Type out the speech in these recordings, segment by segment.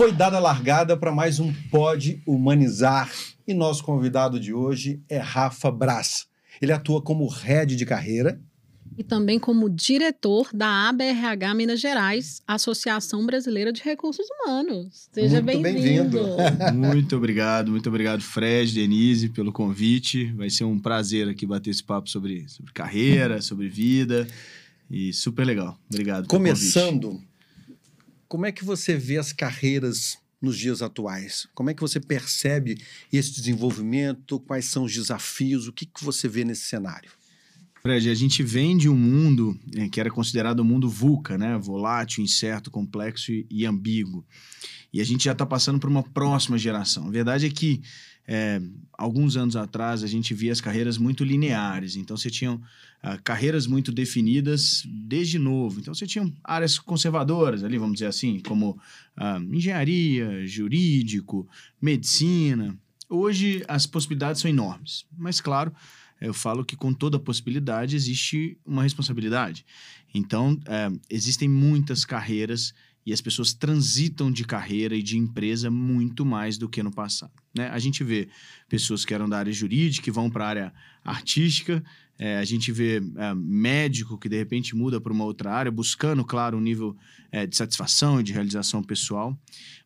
Foi dada a largada para mais um Pode Humanizar e nosso convidado de hoje é Rafa Brás. Ele atua como head de carreira e também como diretor da ABRH Minas Gerais, Associação Brasileira de Recursos Humanos. Seja bem-vindo. Bem muito obrigado, muito obrigado, Fred, Denise, pelo convite. Vai ser um prazer aqui bater esse papo sobre, sobre carreira, sobre vida. E super legal. Obrigado. Começando, como é que você vê as carreiras nos dias atuais? Como é que você percebe esse desenvolvimento? Quais são os desafios? O que, que você vê nesse cenário? Fred, a gente vem de um mundo é, que era considerado um mundo VUCA, né? Volátil, incerto, complexo e, e ambíguo. E a gente já está passando para uma próxima geração. A verdade é que é, alguns anos atrás a gente via as carreiras muito lineares. Então você tinha ah, carreiras muito definidas desde novo. Então você tinha áreas conservadoras ali, vamos dizer assim, como ah, engenharia, jurídico, medicina. Hoje as possibilidades são enormes. Mas claro, eu falo que com toda possibilidade existe uma responsabilidade. Então, é, existem muitas carreiras e as pessoas transitam de carreira e de empresa muito mais do que no passado. Né? A gente vê pessoas que eram da área jurídica que vão para a área artística, é, a gente vê é, médico que de repente muda para uma outra área, buscando, claro, um nível é, de satisfação e de realização pessoal,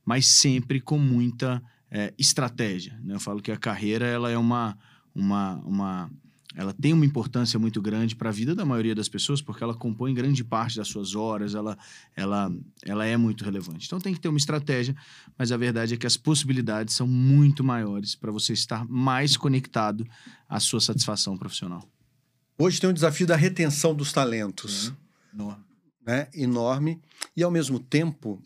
mas sempre com muita é, estratégia. Né? Eu falo que a carreira ela é uma, uma, uma ela tem uma importância muito grande para a vida da maioria das pessoas, porque ela compõe grande parte das suas horas, ela, ela, ela é muito relevante. Então tem que ter uma estratégia, mas a verdade é que as possibilidades são muito maiores para você estar mais conectado à sua satisfação profissional. Hoje tem o desafio da retenção dos talentos. É, enorme. Né? Enorme. E, ao mesmo tempo,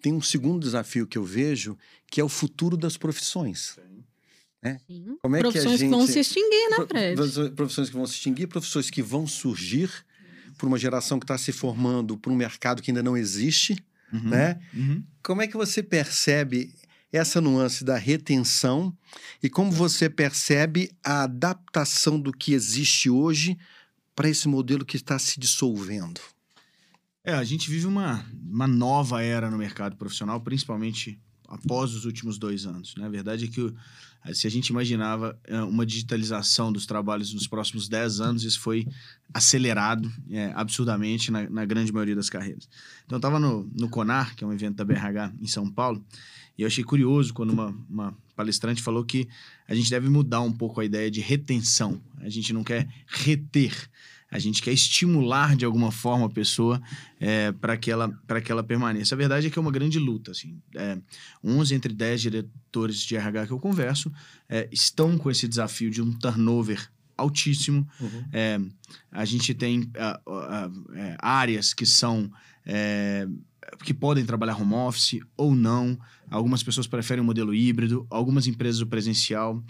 tem um segundo desafio que eu vejo, que é o futuro das profissões. Sim. Né? Como é profissões que, a gente... que vão se extinguir, né, Fred? Profissões que vão se extinguir, profissões que vão surgir por uma geração que está se formando para um mercado que ainda não existe, uhum, né? Uhum. Como é que você percebe essa nuance da retenção e como você percebe a adaptação do que existe hoje para esse modelo que está se dissolvendo? É, a gente vive uma, uma nova era no mercado profissional, principalmente após os últimos dois anos. Né? A verdade é que se a gente imaginava é, uma digitalização dos trabalhos nos próximos 10 anos, isso foi acelerado é, absurdamente na, na, grande maioria das carreiras. Então, eu estava no, no CONAR, que é um evento da BRH em São Paulo, e eu achei curioso quando uma, uma palestrante falou que a gente deve mudar um pouco a ideia de retenção. A gente não quer reter, a gente quer estimular de alguma forma a pessoa é, para que, ela, que ela permaneça. A verdade é que é uma grande luta. Assim. É, 11 entre 10 diretores de RH que eu converso é, estão com esse desafio de um turnover altíssimo. Uhum. É, a gente tem uh, uh, uh, áreas que são é, que podem trabalhar home office ou não. Algumas pessoas preferem o modelo híbrido, algumas empresas o presencial.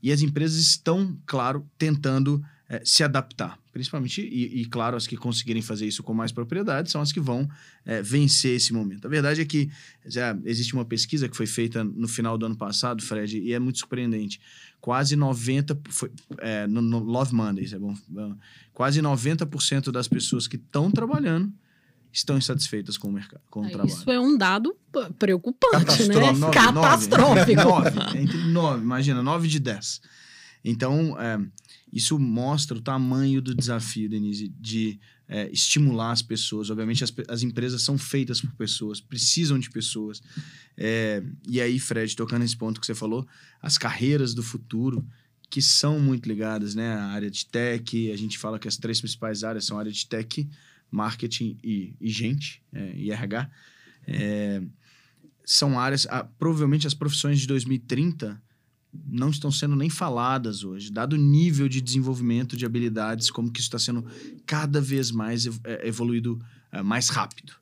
E as empresas estão, claro, tentando é, se adaptar. Principalmente, e, e, claro, as que conseguirem fazer isso com mais propriedade são as que vão é, vencer esse momento. A verdade é que já existe uma pesquisa que foi feita no final do ano passado, Fred, e é muito surpreendente. Quase 90%, foi, é, no, no, Love Mondays, é bom, quase 90% das pessoas que estão trabalhando estão insatisfeitas com o mercado, com o trabalho. Isso é um dado preocupante, né? Nove, Catastrófico. 9, entre 9, imagina, 9 de 10. Então, é, isso mostra o tamanho do desafio, Denise, de é, estimular as pessoas. Obviamente, as, as, empresas são feitas por pessoas, precisam de pessoas. É, e aí, Fred, tocando nesse ponto que você falou, as carreiras do futuro, que são muito ligadas né, à área de tech, a gente fala que as três principais áreas são a área de tech, marketing e, e gente, é, e RH. É, são áreas, ah, provavelmente as profissões de 2030 não estão sendo nem faladas hoje, dado o nível de desenvolvimento de habilidades, como que isso está sendo cada vez mais é, evoluído é, mais rápido.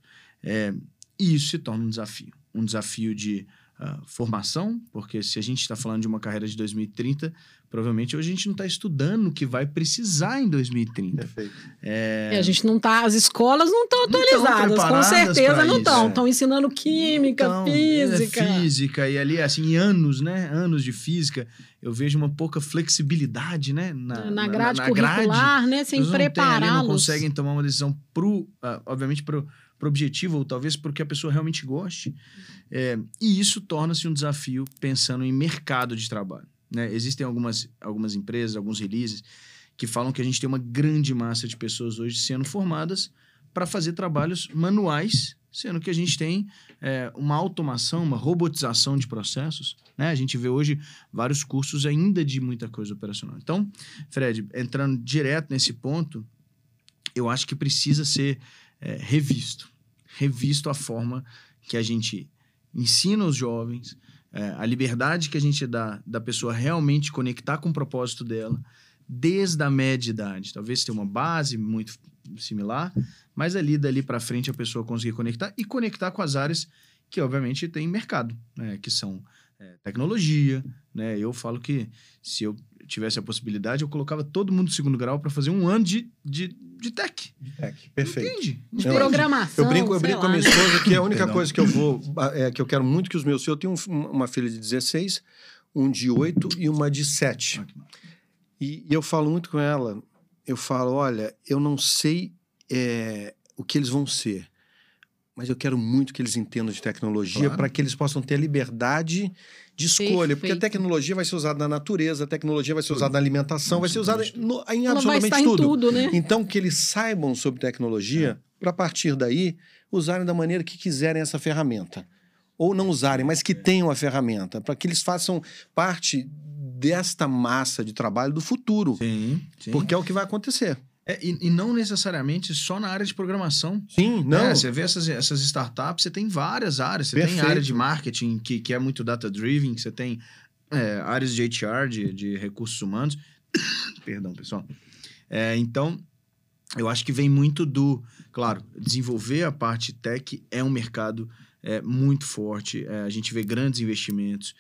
É, e isso se torna um desafio. Um desafio de uh, formação, porque se a gente está falando de uma carreira de 2030, provavelmente hoje a gente não está estudando o que vai precisar em 2030. Perfeito. É... E a gente não tá, as escolas não estão Não atualizadas, com certeza não isso, estão. é. Estão ensinando química, Então, física. É, física, e ali, assim, anos, né? Anos de física, eu vejo uma pouca flexibilidade, né? Na, na grade na curricular, né? As Sem pessoas não prepará-los. conseguem tomar uma decisão pro, ah, obviamente, pro, pro objetivo, ou talvez porque a pessoa realmente goste. É, e isso torna-se um desafio pensando em mercado de trabalho. Né? Existem algumas, algumas empresas, alguns releases, que falam que a gente tem uma grande massa de pessoas hoje sendo formadas para fazer trabalhos manuais, sendo que a gente tem é, uma automação, uma robotização de processos. Né? A gente vê hoje vários cursos ainda de muita coisa operacional. Então, Fred, entrando direto nesse ponto, eu acho que precisa ser é, revisto. Revisto a forma que a gente ensina os jovens, é, a liberdade que a gente dá da pessoa realmente conectar com o propósito dela, desde a média idade. Talvez tenha uma base muito similar, mas ali, dali para frente, a pessoa conseguir conectar e conectar com as áreas que, obviamente, tem mercado, né? que são é, tecnologia. Né? Eu falo que se eu tivesse a possibilidade, eu colocava todo mundo do segundo grau para fazer um ano de, de, de tech. Tech, perfeito. Entende? De Eu- programação. Eu brinco, eu sei brinco com a lá, minha né? esposa que a única Perdão. coisa que eu vou. É, que eu quero muito que os meus filhos. Eu tenho um- uma filha de 16, um de 8 e uma de 7. Ah. E, e eu falo muito com ela. Eu falo: olha, eu não sei é, o que eles vão ser, mas eu quero muito que eles entendam de tecnologia Claro. para que eles possam ter a liberdade de escolha. Porque a Perfeito. tecnologia vai ser usada na natureza, a tecnologia vai ser usada na alimentação, vai ser usada em, no- em Ela absolutamente estar em tudo. tudo, né? Então, que eles saibam sobre tecnologia, para a partir daí usarem da maneira que quiserem essa ferramenta. Ou não usarem, mas que tenham a ferramenta, para que eles façam parte desta massa de trabalho do futuro. Sim, sim. Porque é o que vai acontecer. É, e, e não necessariamente só na área de programação. Sim, não. É, você vê essas, essas startups, você tem várias áreas. Você tem Perfeito. área de marketing, que, que é muito data-driven, você tem é, áreas de HR, de, de recursos humanos. Perdão, pessoal. É, então, eu acho que vem muito do... Claro, desenvolver a parte tech é um mercado é, muito forte. é, a gente vê grandes investimentos.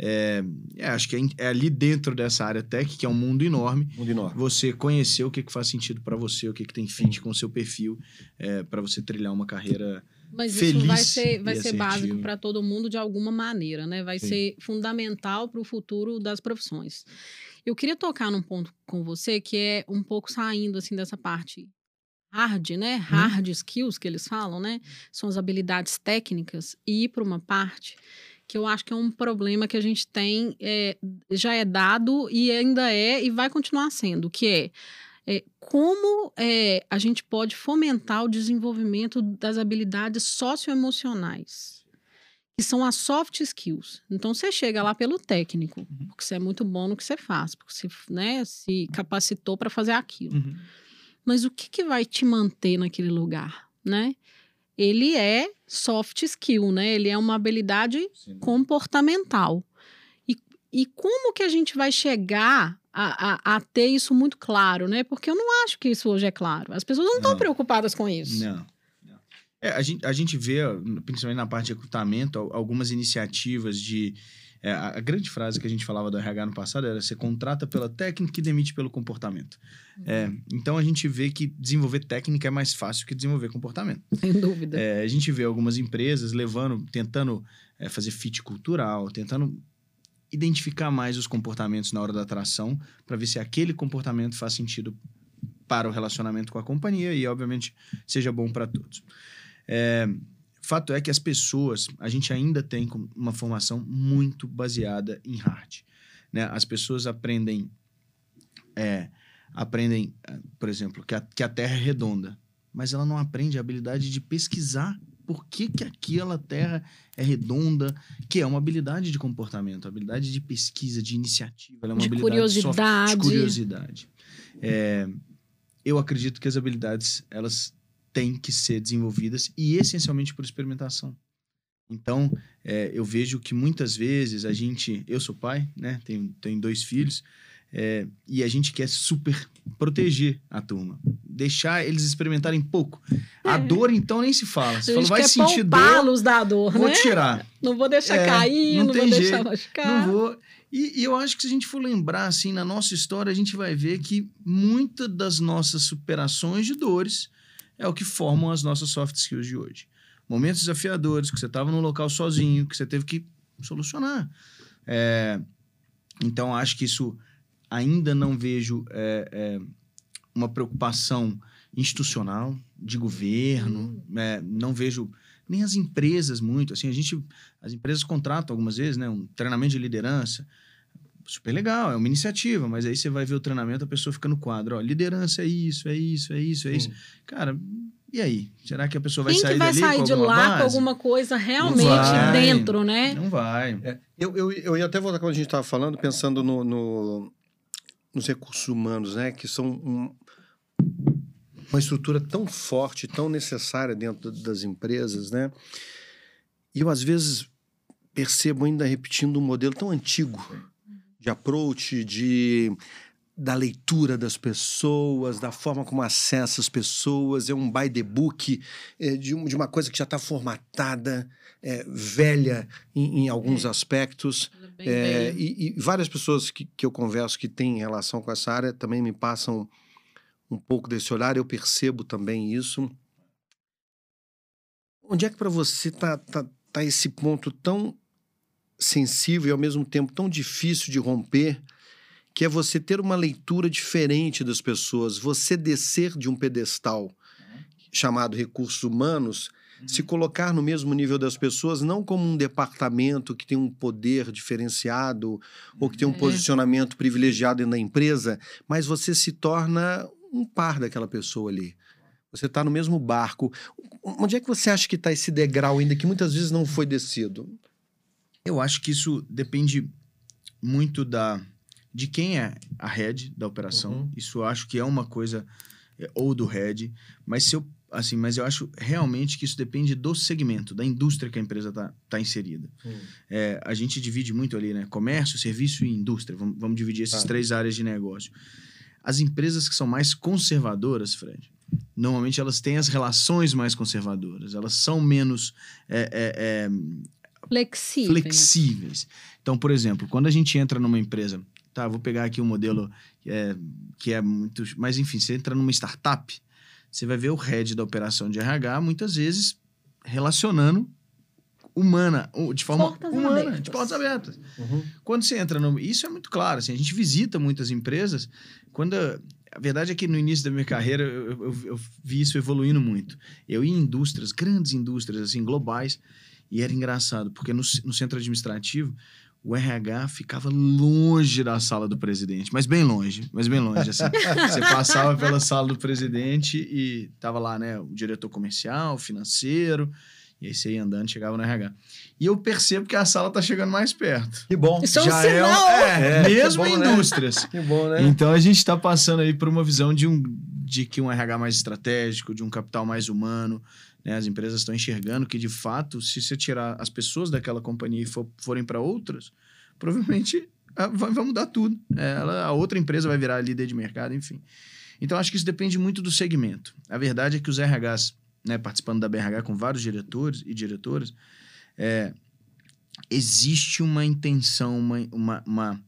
É, é, acho que é, é ali dentro dessa área tech, que é um mundo enorme, Mundo enorme. você conhecer o que, que faz sentido para você, o que, que tem fit com o seu perfil, é, para você trilhar uma carreira. Mas isso feliz vai ser, vai ser básico para todo mundo de alguma maneira, né? Vai Sim. ser fundamental para o futuro das profissões. Eu queria tocar num ponto com você que é um pouco saindo assim dessa parte hard, né? Uhum. Hard skills que eles falam, né? São as habilidades técnicas e ir para uma parte que eu acho que é um problema que a gente tem, é, já é dado e ainda é e vai continuar sendo, que é é, como é, a gente pode fomentar o desenvolvimento das habilidades socioemocionais, que são as soft skills. Então, você chega lá pelo técnico, porque você é muito bom no que você faz, porque você né, se capacitou para fazer aquilo. Mas o que, que vai te manter naquele lugar, né? Ele é soft skill, né? Ele é uma habilidade comportamental. E, e como que a gente vai chegar a, a, a ter isso muito claro, né? Porque eu não acho que isso hoje é claro. As pessoas não estão preocupadas com isso. Não. não. É, a, gente, a gente vê, principalmente na parte de recrutamento, al- algumas iniciativas de. É, a, grande frase que a gente falava do RH no passado era: você contrata pela técnica e demite pelo comportamento. É, então a gente vê que desenvolver técnica é mais fácil que desenvolver comportamento. Sem dúvida. É, a gente vê algumas empresas levando, tentando é, fazer fit cultural, tentando identificar mais os comportamentos na hora da atração, para ver se aquele comportamento faz sentido para o relacionamento com a companhia e, obviamente, seja bom para todos. É, fato é que as pessoas, a gente ainda tem uma formação muito baseada em hard. Né? As pessoas aprendem, é, aprendem, eh, por exemplo, que a, que a Terra é redonda, mas ela não aprende a habilidade de pesquisar por que, que aquela Terra é redonda, que é uma habilidade de comportamento, habilidade de pesquisa, de iniciativa, é uma De habilidade soft- curiosidade. de curiosidade. É, eu acredito que as habilidades elas têm que ser desenvolvidas e essencialmente por experimentação. Então, é, eu vejo que muitas vezes a gente, eu sou pai, né? Tenho, tenho dois filhos é, e a gente quer super proteger a turma, deixar eles experimentarem pouco. A É. dor então nem se fala. Você a falou, gente vai sentir dor, da dor, vou né? tirar. Não vou deixar É, cair, não não, vou deixar jeito. machucar. Não vou. E, e, eu acho que se a gente for lembrar, assim, na nossa história, a gente vai ver que muitas das nossas superações de dores é o que formam as nossas soft skills de hoje. Momentos desafiadores, que você estava num local sozinho, que você teve que solucionar. É, então, acho que isso ainda não vejo é, é, uma preocupação institucional, de governo, uhum. não vejo nem as empresas muito, assim, a gente, as empresas contratam algumas vezes, né, um treinamento de liderança, super legal, é uma iniciativa, mas aí você vai ver o treinamento, a pessoa fica no quadro, ó, liderança é isso, é isso, é isso, é isso. Cara, e aí? Será que a pessoa vai Quem sair que vai dali sair com de lá base? com alguma coisa realmente dentro, né? Não vai. É, eu, eu, eu ia até voltar quando a gente estava falando, pensando no, no, nos recursos humanos, né? Que são um, uma estrutura tão forte, tão necessária dentro das empresas, né? E eu, às vezes, percebo ainda repetindo um modelo tão antigo de approach, de da leitura das pessoas, da forma como acessa as pessoas, é um by the book é, de, de, uma coisa que já está formatada, é, velha em, em alguns é. aspectos. É, e, e, várias pessoas que, que eu converso que têm relação com essa área também me passam um pouco desse olhar, eu percebo também isso. Onde é que para você está tá, tá esse ponto tão sensível e ao mesmo tempo tão difícil de romper? que é você ter uma leitura diferente das pessoas, você descer de um pedestal chamado recursos humanos, uhum. se colocar no mesmo nível das pessoas, não como um departamento que tem um poder diferenciado uhum. ou que tem um uhum. posicionamento privilegiado da empresa, mas você se torna um par daquela pessoa ali. Você está no mesmo barco. Onde é que você acha que está esse degrau ainda que muitas vezes não foi descido? Eu acho que isso depende muito da de quem é a head da operação. Uhum. Isso eu acho que é uma coisa é, ou do head, mas se eu assim, mas eu acho realmente que isso depende do segmento, da indústria que a empresa está tá inserida. Uhum. É, a gente divide muito ali, né? Comércio, serviço e indústria. Vamos, vamos dividir essas três áreas de negócio. As empresas que são mais conservadoras, Fred, normalmente elas têm as relações mais conservadoras. Elas são menos é, é, é flexíveis. flexíveis. Então, por exemplo, quando a gente entra numa empresa Tá, vou pegar aqui um modelo que é, que é muito. Mas, enfim, você entra numa startup, você vai ver o head da operação de RH muitas vezes relacionando humana, de forma portas humana, abertas. de portas abertas. Uhum. Quando você entra no. Isso é muito claro, assim, a gente visita muitas empresas. Quando. A verdade é que no início da minha carreira eu, eu, eu vi isso evoluindo muito. Eu ia em indústrias, grandes indústrias, assim, globais, e era engraçado, porque no, no centro administrativo o RH ficava longe da sala do presidente, mas bem longe, mas bem longe, assim. Você passava pela sala do presidente e tava lá, né, o diretor comercial, financeiro, e aí você ia andando, chegava no RH. E eu percebo que a sala tá chegando mais perto. Que bom. Isso Já é, um sinal. é, é mesmo bom, em né? indústrias. Que bom, né? Então a gente está passando aí por uma visão de um de que um RH mais estratégico, de um capital mais humano, né? As empresas estão enxergando que, de fato, se você tirar as pessoas daquela companhia e for, forem para outras, provavelmente vai, vai mudar tudo. É, ela, a outra empresa vai virar líder de mercado, enfim. Então, acho que isso depende muito do segmento. A verdade é que os RHs, né, participando da BRH com vários diretores e diretoras, é, existe uma intenção, uma, uma, uma,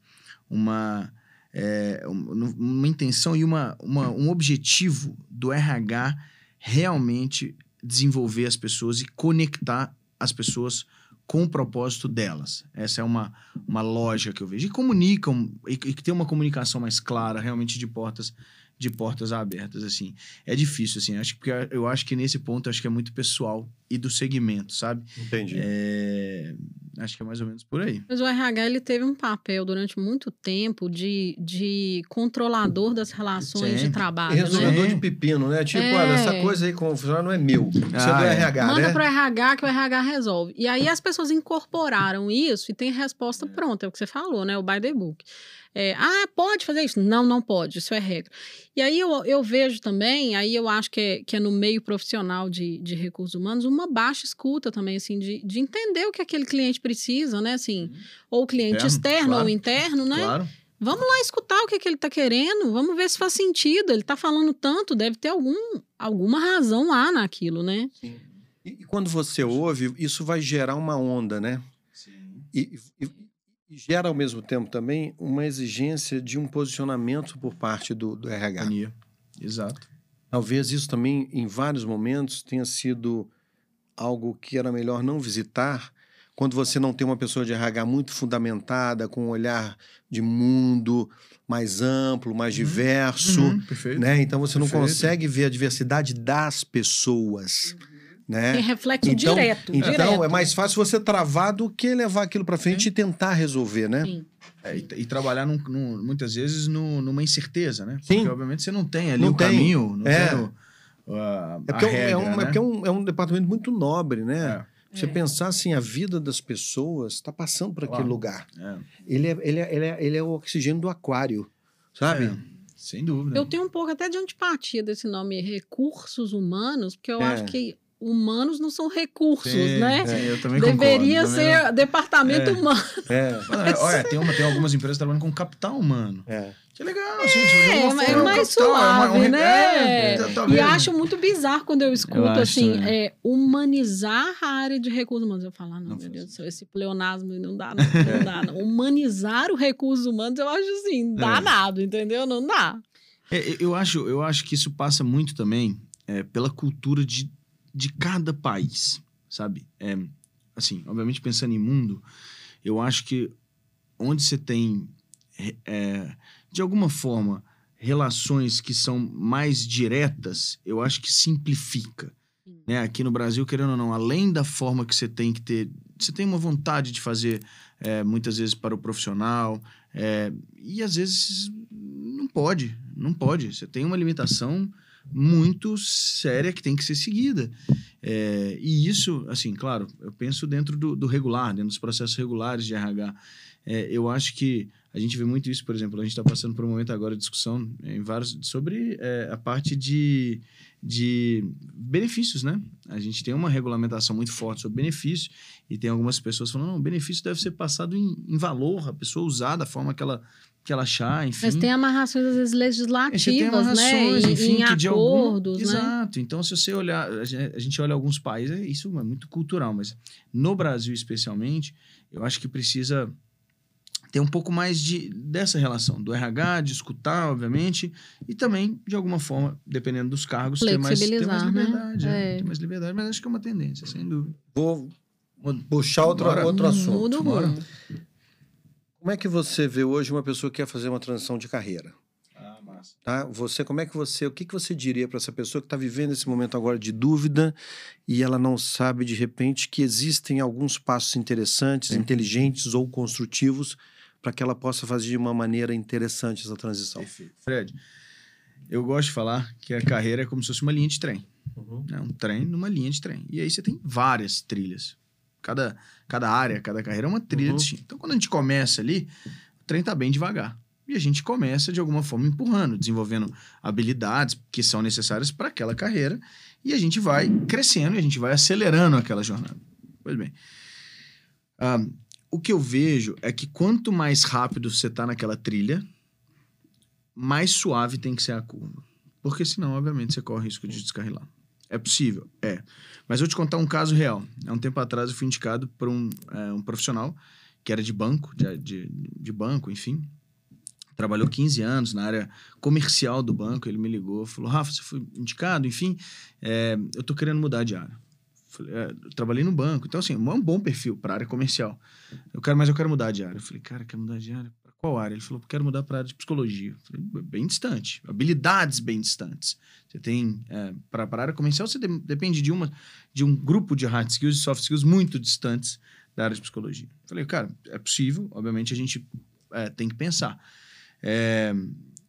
uma, é, uma intenção e uma, uma, um objetivo do RH realmente desenvolver as pessoas e conectar as pessoas com o propósito delas. Essa é uma, uma lógica que eu vejo. E comunicam, e, que tem uma comunicação mais clara, realmente de portas de portas abertas, assim. É difícil, assim. Acho que eu acho que nesse ponto acho que é muito pessoal e do segmento, sabe? Entendi. É, acho que é mais ou menos por aí. Mas o RH ele teve um papel durante muito tempo de, de controlador das relações Sempre. de trabalho. E resolvedor né? de pepino, né? Tipo, é... olha, essa coisa aí com funciona não é meu. Isso ah, é do RH, Manda né? Manda pro RH que o RH resolve. E aí as pessoas incorporaram isso e tem resposta pronta, é o que você falou, né? O by the book. É, ah, pode fazer isso? Não, não pode, isso é regra. E aí eu, eu vejo também, aí eu acho que é, que é no meio profissional de, de recursos humanos, uma baixa escuta também, assim, de, de entender o que aquele cliente precisa, né? Assim, uhum. ou cliente externo claro, ou interno, né? Claro. Vamos lá escutar o que, que ele está querendo, vamos ver se faz sentido. Ele está falando tanto, deve ter algum, alguma razão lá naquilo, né? Sim. E, e quando você ouve, isso vai gerar uma onda, né? Sim. E, e, gera ao mesmo tempo também uma exigência de um posicionamento por parte do, do RH. Companhia. Exato. Talvez isso também, em vários momentos, tenha sido algo que era melhor não visitar quando você não tem uma pessoa de RH muito fundamentada, com um olhar de mundo mais amplo, mais Uhum. diverso, Uhum, perfeito. né? Então você não Perfeito. consegue ver a diversidade das pessoas, né? Tem reflexo Então, direto. então direto. é mais fácil você travar do que levar aquilo para frente e tentar resolver, né? Sim. É, e, e trabalhar num- num- muitas vezes no- numa incerteza, né? Sim. Porque obviamente você não tem ali Não o tem. caminho, não É. tem o, a, É porque, a é um- regra, é, um, né? é porque é um, é um departamento muito nobre, né? É, Você É. pensar assim, a vida das pessoas está passando por aquele Claro. lugar. é, Ele é, ele, é, ele, é, ele é o oxigênio do aquário, sabe? é, sem dúvida. Eu tenho um pouco até de antipatia desse nome recursos humanos, porque eu É. acho que humanos não são recursos, Sim, né? sim, eu também Deveria concordo, também ser departamento É. humano. É, É, Olha, tem, uma, tem algumas empresas trabalhando com capital humano. é. Que legal, gente. É, mas é mais capital, é uma- suave, um- né? é, tá- tá e acho muito bizarro quando eu escuto Eu acho assim, também. é, humanizar a área de recursos humanos. Eu falo, ah, não, Não meu Deus do céu, esse pleonasmo não dá, não, não dá. Não. Humanizar o recursos humanos, eu acho assim, danado, entendeu? Não dá. É, eu, acho, eu acho que isso passa muito também é, pela cultura de, de cada país, sabe? É, assim, obviamente pensando em mundo, eu acho que onde você tem, é, de alguma forma, relações que são mais diretas, eu acho que simplifica. Sim. Né? Aqui no Brasil, querendo ou não, além da forma que você tem que ter, você tem uma vontade de fazer é, muitas vezes para o profissional, é, e às vezes não pode, não pode. Você tem uma limitação muito séria que tem que ser seguida. É, e isso, assim, claro, eu penso dentro do, do regular, dentro dos processos regulares de RH. É, eu acho que a gente vê muito isso, por exemplo, a gente está passando por um momento agora de discussão em vários, sobre é, a parte de, de benefícios, né? A gente tem uma regulamentação muito forte sobre benefícios e tem algumas pessoas falando, não, o benefício deve ser passado em, em valor, a pessoa usar da forma que ela, que ela achar, enfim. Mas tem amarrações, às vezes, Você tem legislativas, né? amarrações, Em, enfim, em que de algum- acordos, né? Exato. Então, se você olhar, a gen- a gente olha alguns países, isso é muito cultural, mas no Brasil especialmente, eu acho que precisa ter um pouco mais de, dessa relação, do RH, de escutar, obviamente, e também, de alguma forma, dependendo dos cargos, ter mais, ter mais né? liberdade. é, É. ter mais liberdade, mas acho que é uma tendência, sem dúvida. Vou puxar outro, Bora. outro assunto. Muda o bora. Como é que você vê hoje uma pessoa que quer fazer uma transição de carreira? Ah, massa. Tá? Você, como é que você, o que, que você diria para essa pessoa que está vivendo esse momento agora de dúvida e ela não sabe de repente que existem alguns passos interessantes, inteligentes ou construtivos para que ela possa fazer de uma maneira interessante essa transição? Perfeito. Fred, eu gosto de falar que a carreira é como se fosse uma linha de trem. Uhum. né? Um trem numa linha de trem. E aí você tem várias trilhas. Cada, cada área, cada carreira é uma trilha Uhum. distinta. Então, quando a gente começa ali, o trem tá bem devagar. E a gente começa, de alguma forma, empurrando, desenvolvendo habilidades que são necessárias para aquela carreira. E a gente vai crescendo e a gente vai acelerando aquela jornada. Pois bem. ah, o que eu vejo é que quanto mais rápido você tá naquela trilha, mais suave tem que ser a curva. Porque senão, obviamente, você corre o risco de descarrilar. É possível? É. Mas eu vou te contar um caso real. Há um tempo atrás eu fui indicado por um, é, um profissional que era de banco, de, de, de banco, enfim. Trabalhou 15 anos na área comercial do banco. Ele me ligou, falou: Rafa, você foi indicado? Enfim, é, eu tô querendo mudar de área. Falei, é, trabalhei no banco, então assim, é um bom perfil para área comercial. Eu quero, mas eu quero mudar de área. Eu falei, cara, quer mudar de área? Qual área? Ele falou, quero mudar para área de psicologia. Falei, bem distante, habilidades bem distantes. Você tem é, para a área comercial, você de- depende de uma de um grupo de hard skills e soft skills muito distantes da área de psicologia. Falei, cara, é possível. Obviamente a gente é, tem que pensar. É,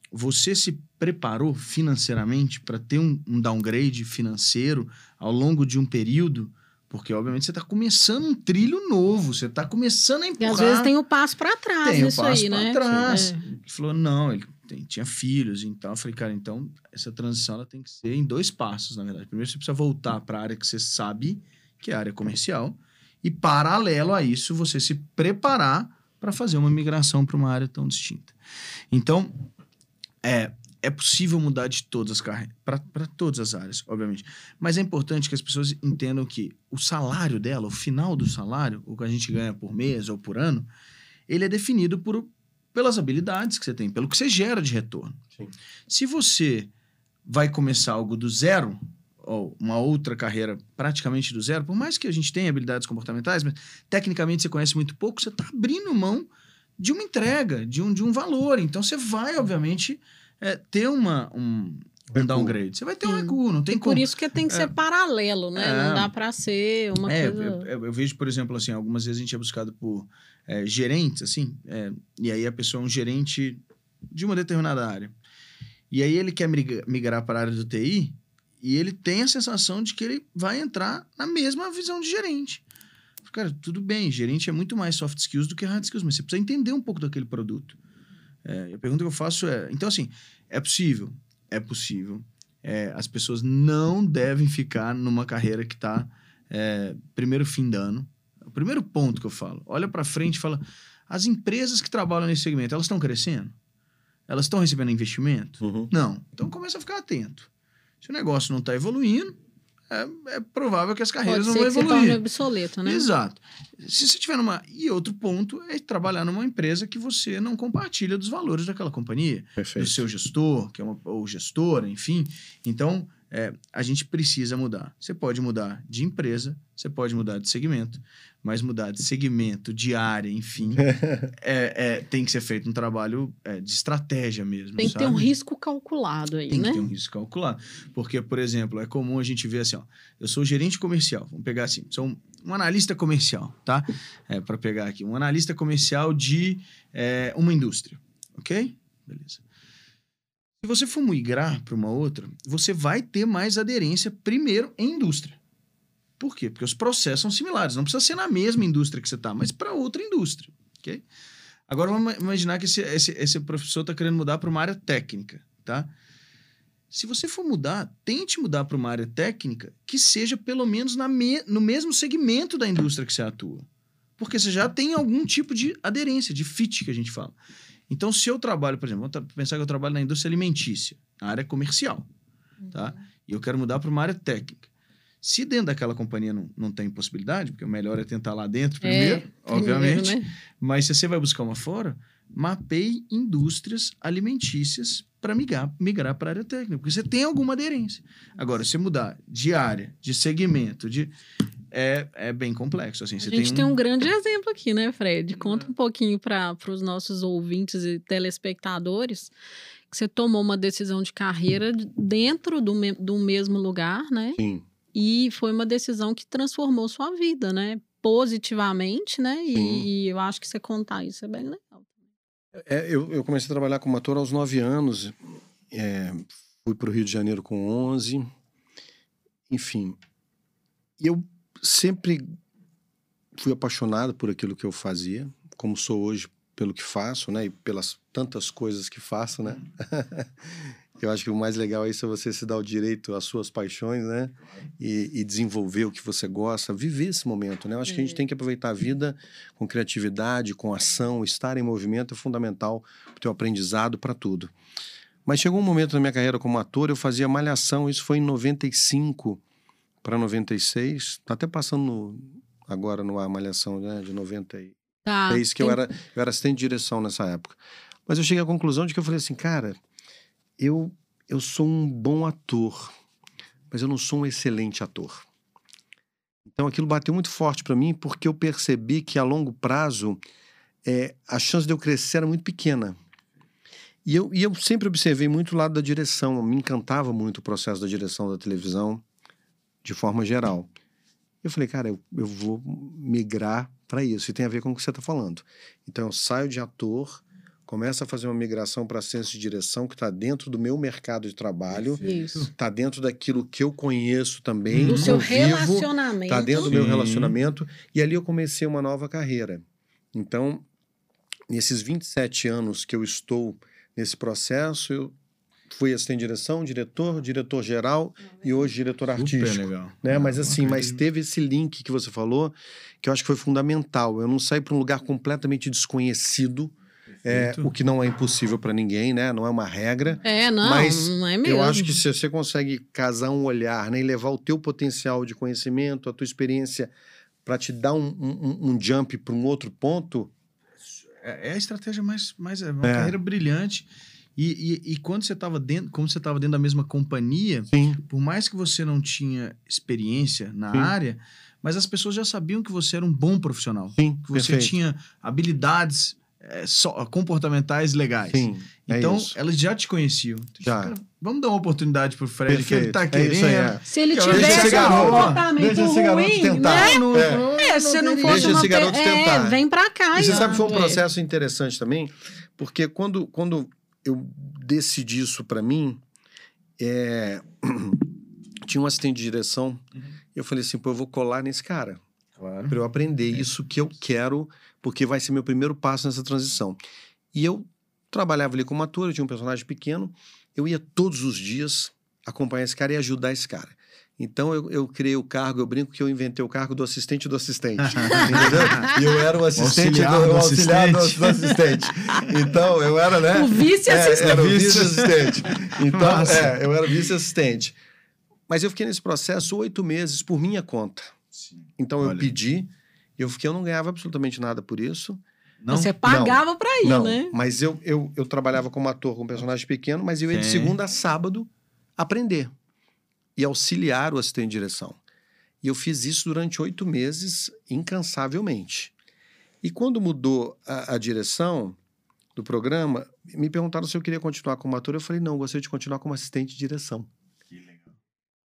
você se preparou financeiramente para ter um, um downgrade financeiro ao longo de um período? Porque, obviamente, você está começando um trilho novo, você está começando a E empurrar. às vezes tem o passo para trás Tem o passo pra né? trás. É. Ele falou, não, ele tem- tinha filhos, então eu falei, cara, então essa transição ela tem que ser em dois passos, na verdade. Primeiro você precisa voltar para a área que você sabe, que é a área comercial, e paralelo a isso, você se preparar para fazer uma migração para uma área tão distinta. Então, é, é possível mudar de todas as carreiras, para todas as áreas, obviamente. Mas é importante que as pessoas entendam que o salário dela, o final do salário, o que a gente ganha por mês ou por ano, ele é definido por, pelas habilidades que você tem, pelo que você gera de retorno. Sim. Se você vai começar algo do zero, ou uma outra carreira praticamente do zero, por mais que a gente tenha habilidades comportamentais, mas tecnicamente você conhece muito pouco, você está abrindo mão de uma entrega, de um, de um valor. Então você vai, obviamente, é, ter uma, um, um downgrade. Você vai ter um recuo, não tem e como. por isso que tem que ser paralelo, né? É. Não dá para ser uma É, coisa... eu, eu- eu vejo, por exemplo, assim, algumas vezes a gente é buscado por é, gerentes, assim, é, e aí a pessoa é um gerente de uma determinada área. E aí ele quer migra- migrar para a área do TI e ele tem a sensação de que ele vai entrar na mesma visão de gerente. Cara, tudo bem, gerente é muito mais soft skills do que hard skills, mas você precisa entender um pouco daquele produto. É, a pergunta que eu faço é: então, assim, é possível? É possível. É, as pessoas não devem ficar numa carreira que está primeiro fim de ano. O primeiro ponto que eu falo, olha para frente e fala: as empresas que trabalham nesse segmento, elas estão crescendo? Elas estão recebendo investimento? Uhum. Não. Então começa a ficar atento. Se o negócio não está evoluindo, é, é provável que as carreiras Pode não ser vão evoluir. obsoleto, né? Exato. Se você tiver numa. E outro ponto é trabalhar numa empresa que você não compartilha dos valores daquela companhia do Perfeito. seu gestor, que é uma, ou gestora, enfim. Então, é, a gente precisa mudar. Você pode mudar de empresa, você pode mudar de segmento, mas mudar de segmento, de área, enfim, é, é, tem que ser feito um trabalho é, de estratégia mesmo. Tem que ter um risco calculado aí, Tem né? que ter um risco calculado. Porque, por exemplo, é comum a gente ver assim, ó, eu sou gerente comercial, vamos pegar assim, sou um, um analista comercial, tá? É, para pegar aqui, um analista comercial de é, uma indústria, ok? Beleza. Se você for migrar para uma outra, você vai ter mais aderência primeiro em indústria. Por quê? Porque os processos são similares. Não precisa ser na mesma indústria que você está, mas para outra indústria, ok? Agora vamos imaginar que esse, esse, esse professor está querendo mudar para uma área técnica, tá? Se você for mudar, tente mudar para uma área técnica que seja pelo menos me- no mesmo segmento da indústria que você atua. Porque você já tem algum tipo de aderência, de fit que a gente fala. Então, se eu trabalho, por exemplo, vamos pensar que eu trabalho na indústria alimentícia, na área comercial, tá? E eu quero mudar para uma área técnica. Se dentro daquela companhia não, não tem possibilidade, porque o melhor é tentar lá dentro primeiro, É, obviamente. primeiro, né? Mas se você vai buscar uma fora, mapeie indústrias alimentícias para migrar, migrar para a área técnica, porque você tem alguma aderência. Agora, se mudar de área, de segmento, de é, é bem complexo. Assim, A você gente tem um, um grande exemplo aqui, né, Fred? Conta um pouquinho para os nossos ouvintes e telespectadores que você tomou uma decisão de carreira dentro do, me- do mesmo lugar, né? Sim. E foi uma decisão que transformou sua vida, né? Positivamente, né? E, e eu acho que você contar isso é bem legal. É, eu, eu comecei a trabalhar como ator aos 9 anos. é, fui para o Rio de Janeiro com 11. Enfim. E eu sempre fui apaixonado por aquilo que eu fazia, como sou hoje pelo que faço, né? E pelas tantas coisas que faço, né? eu acho que o mais legal é isso, é você se dar o direito às suas paixões, né? E, e desenvolver o que você gosta, viver esse momento, né? Eu acho que a gente É. tem que aproveitar a vida com criatividade, com ação, estar em movimento é fundamental para o teu aprendizado, para tudo. Mas chegou um momento na minha carreira como ator, eu fazia malhação, isso foi em 95 para 96, tá até passando no- agora no ar malhação né, de 96, Tá. que eu tem- era, eu era assistente de direção nessa época. Mas eu cheguei à conclusão de que eu falei assim, cara, eu, eu sou um bom ator, mas eu não sou um excelente ator. Então aquilo bateu muito forte para mim porque eu percebi que a longo prazo é, a chance de eu crescer era muito pequena. E eu, e eu sempre observei muito o lado da direção, me encantava muito o processo da direção da televisão, de forma geral. Eu falei, cara, eu, eu vou migrar para isso, e tem a ver com o que você está falando. Então eu saio de ator, começo a fazer uma migração para ciência de direção, que está dentro do meu mercado de trabalho, Isso. está dentro daquilo que eu conheço também, Do seu convivo, relacionamento. Está dentro do meu Sim. relacionamento. E ali eu comecei uma nova carreira. Então, nesses 27 anos que eu estou nesse processo, eu fui assistente de direção, diretor, diretor-geral e hoje diretor Super artístico. legal. Né? Mas assim, mas teve esse link que você falou, que eu acho que foi fundamental. Eu não saí para um lugar completamente desconhecido, é, o que não é impossível para ninguém, né? Não é uma regra. É, não, Mas não é mesmo. Eu acho que se você consegue casar um olhar né, e levar o teu potencial de conhecimento, a tua experiência, para te dar um, um, um jump para um outro ponto, É, é a estratégia mais. mais é uma é. carreira brilhante. E, e, e, quando você estava dentro, como você estava dentro da mesma companhia, Sim. por mais que você não tinha experiência na Sim. área, mas as pessoas já sabiam que você era um bom profissional. Sim, que você perfeito. tinha habilidades é, so, comportamentais legais. Sim, é então, elas já te conheciam. Já. Cara, vamos dar uma oportunidade pro Fred, Perfeito. que ele tá querendo. É Se ele tivesse um comportamento ruim, tentar. Né? Não, é. É, se não fosse deixa esse garoto tentar. É, vem pra cá. E você sabe que foi um processo interessante também, porque quando, quando eu decidi isso para mim, é... tinha um assistente de direção, uhum. e eu falei assim, pô, eu vou colar nesse cara. Claro. Para eu aprender isso que eu quero porque vai ser meu primeiro passo nessa transição. E eu trabalhava ali como ator, eu tinha um personagem pequeno, eu ia todos os dias acompanhar esse cara e ajudar esse cara. Então eu, eu criei o cargo, eu brinco que eu inventei o cargo do assistente do assistente. entendeu? E eu era o assistente o do, o auxiliar do, do, assistente. Então eu era, né? O vice-assistente. É, era o vice-assistente. Então, é, eu era vice-assistente. Mas eu fiquei nesse processo oito meses por minha conta. Sim. Então Olha. eu pedi eu fiquei, eu não ganhava absolutamente nada por isso. Não? Você pagava para ir, não, né? Mas eu, eu, eu trabalhava como ator com um personagem pequeno, mas eu ia Sim. de segunda a sábado aprender e auxiliar o assistente de direção. E eu fiz isso durante oito meses, incansavelmente. E quando mudou a, a, direção do programa, me perguntaram se eu queria continuar como ator. Eu falei, não, eu gostaria de continuar como assistente de direção.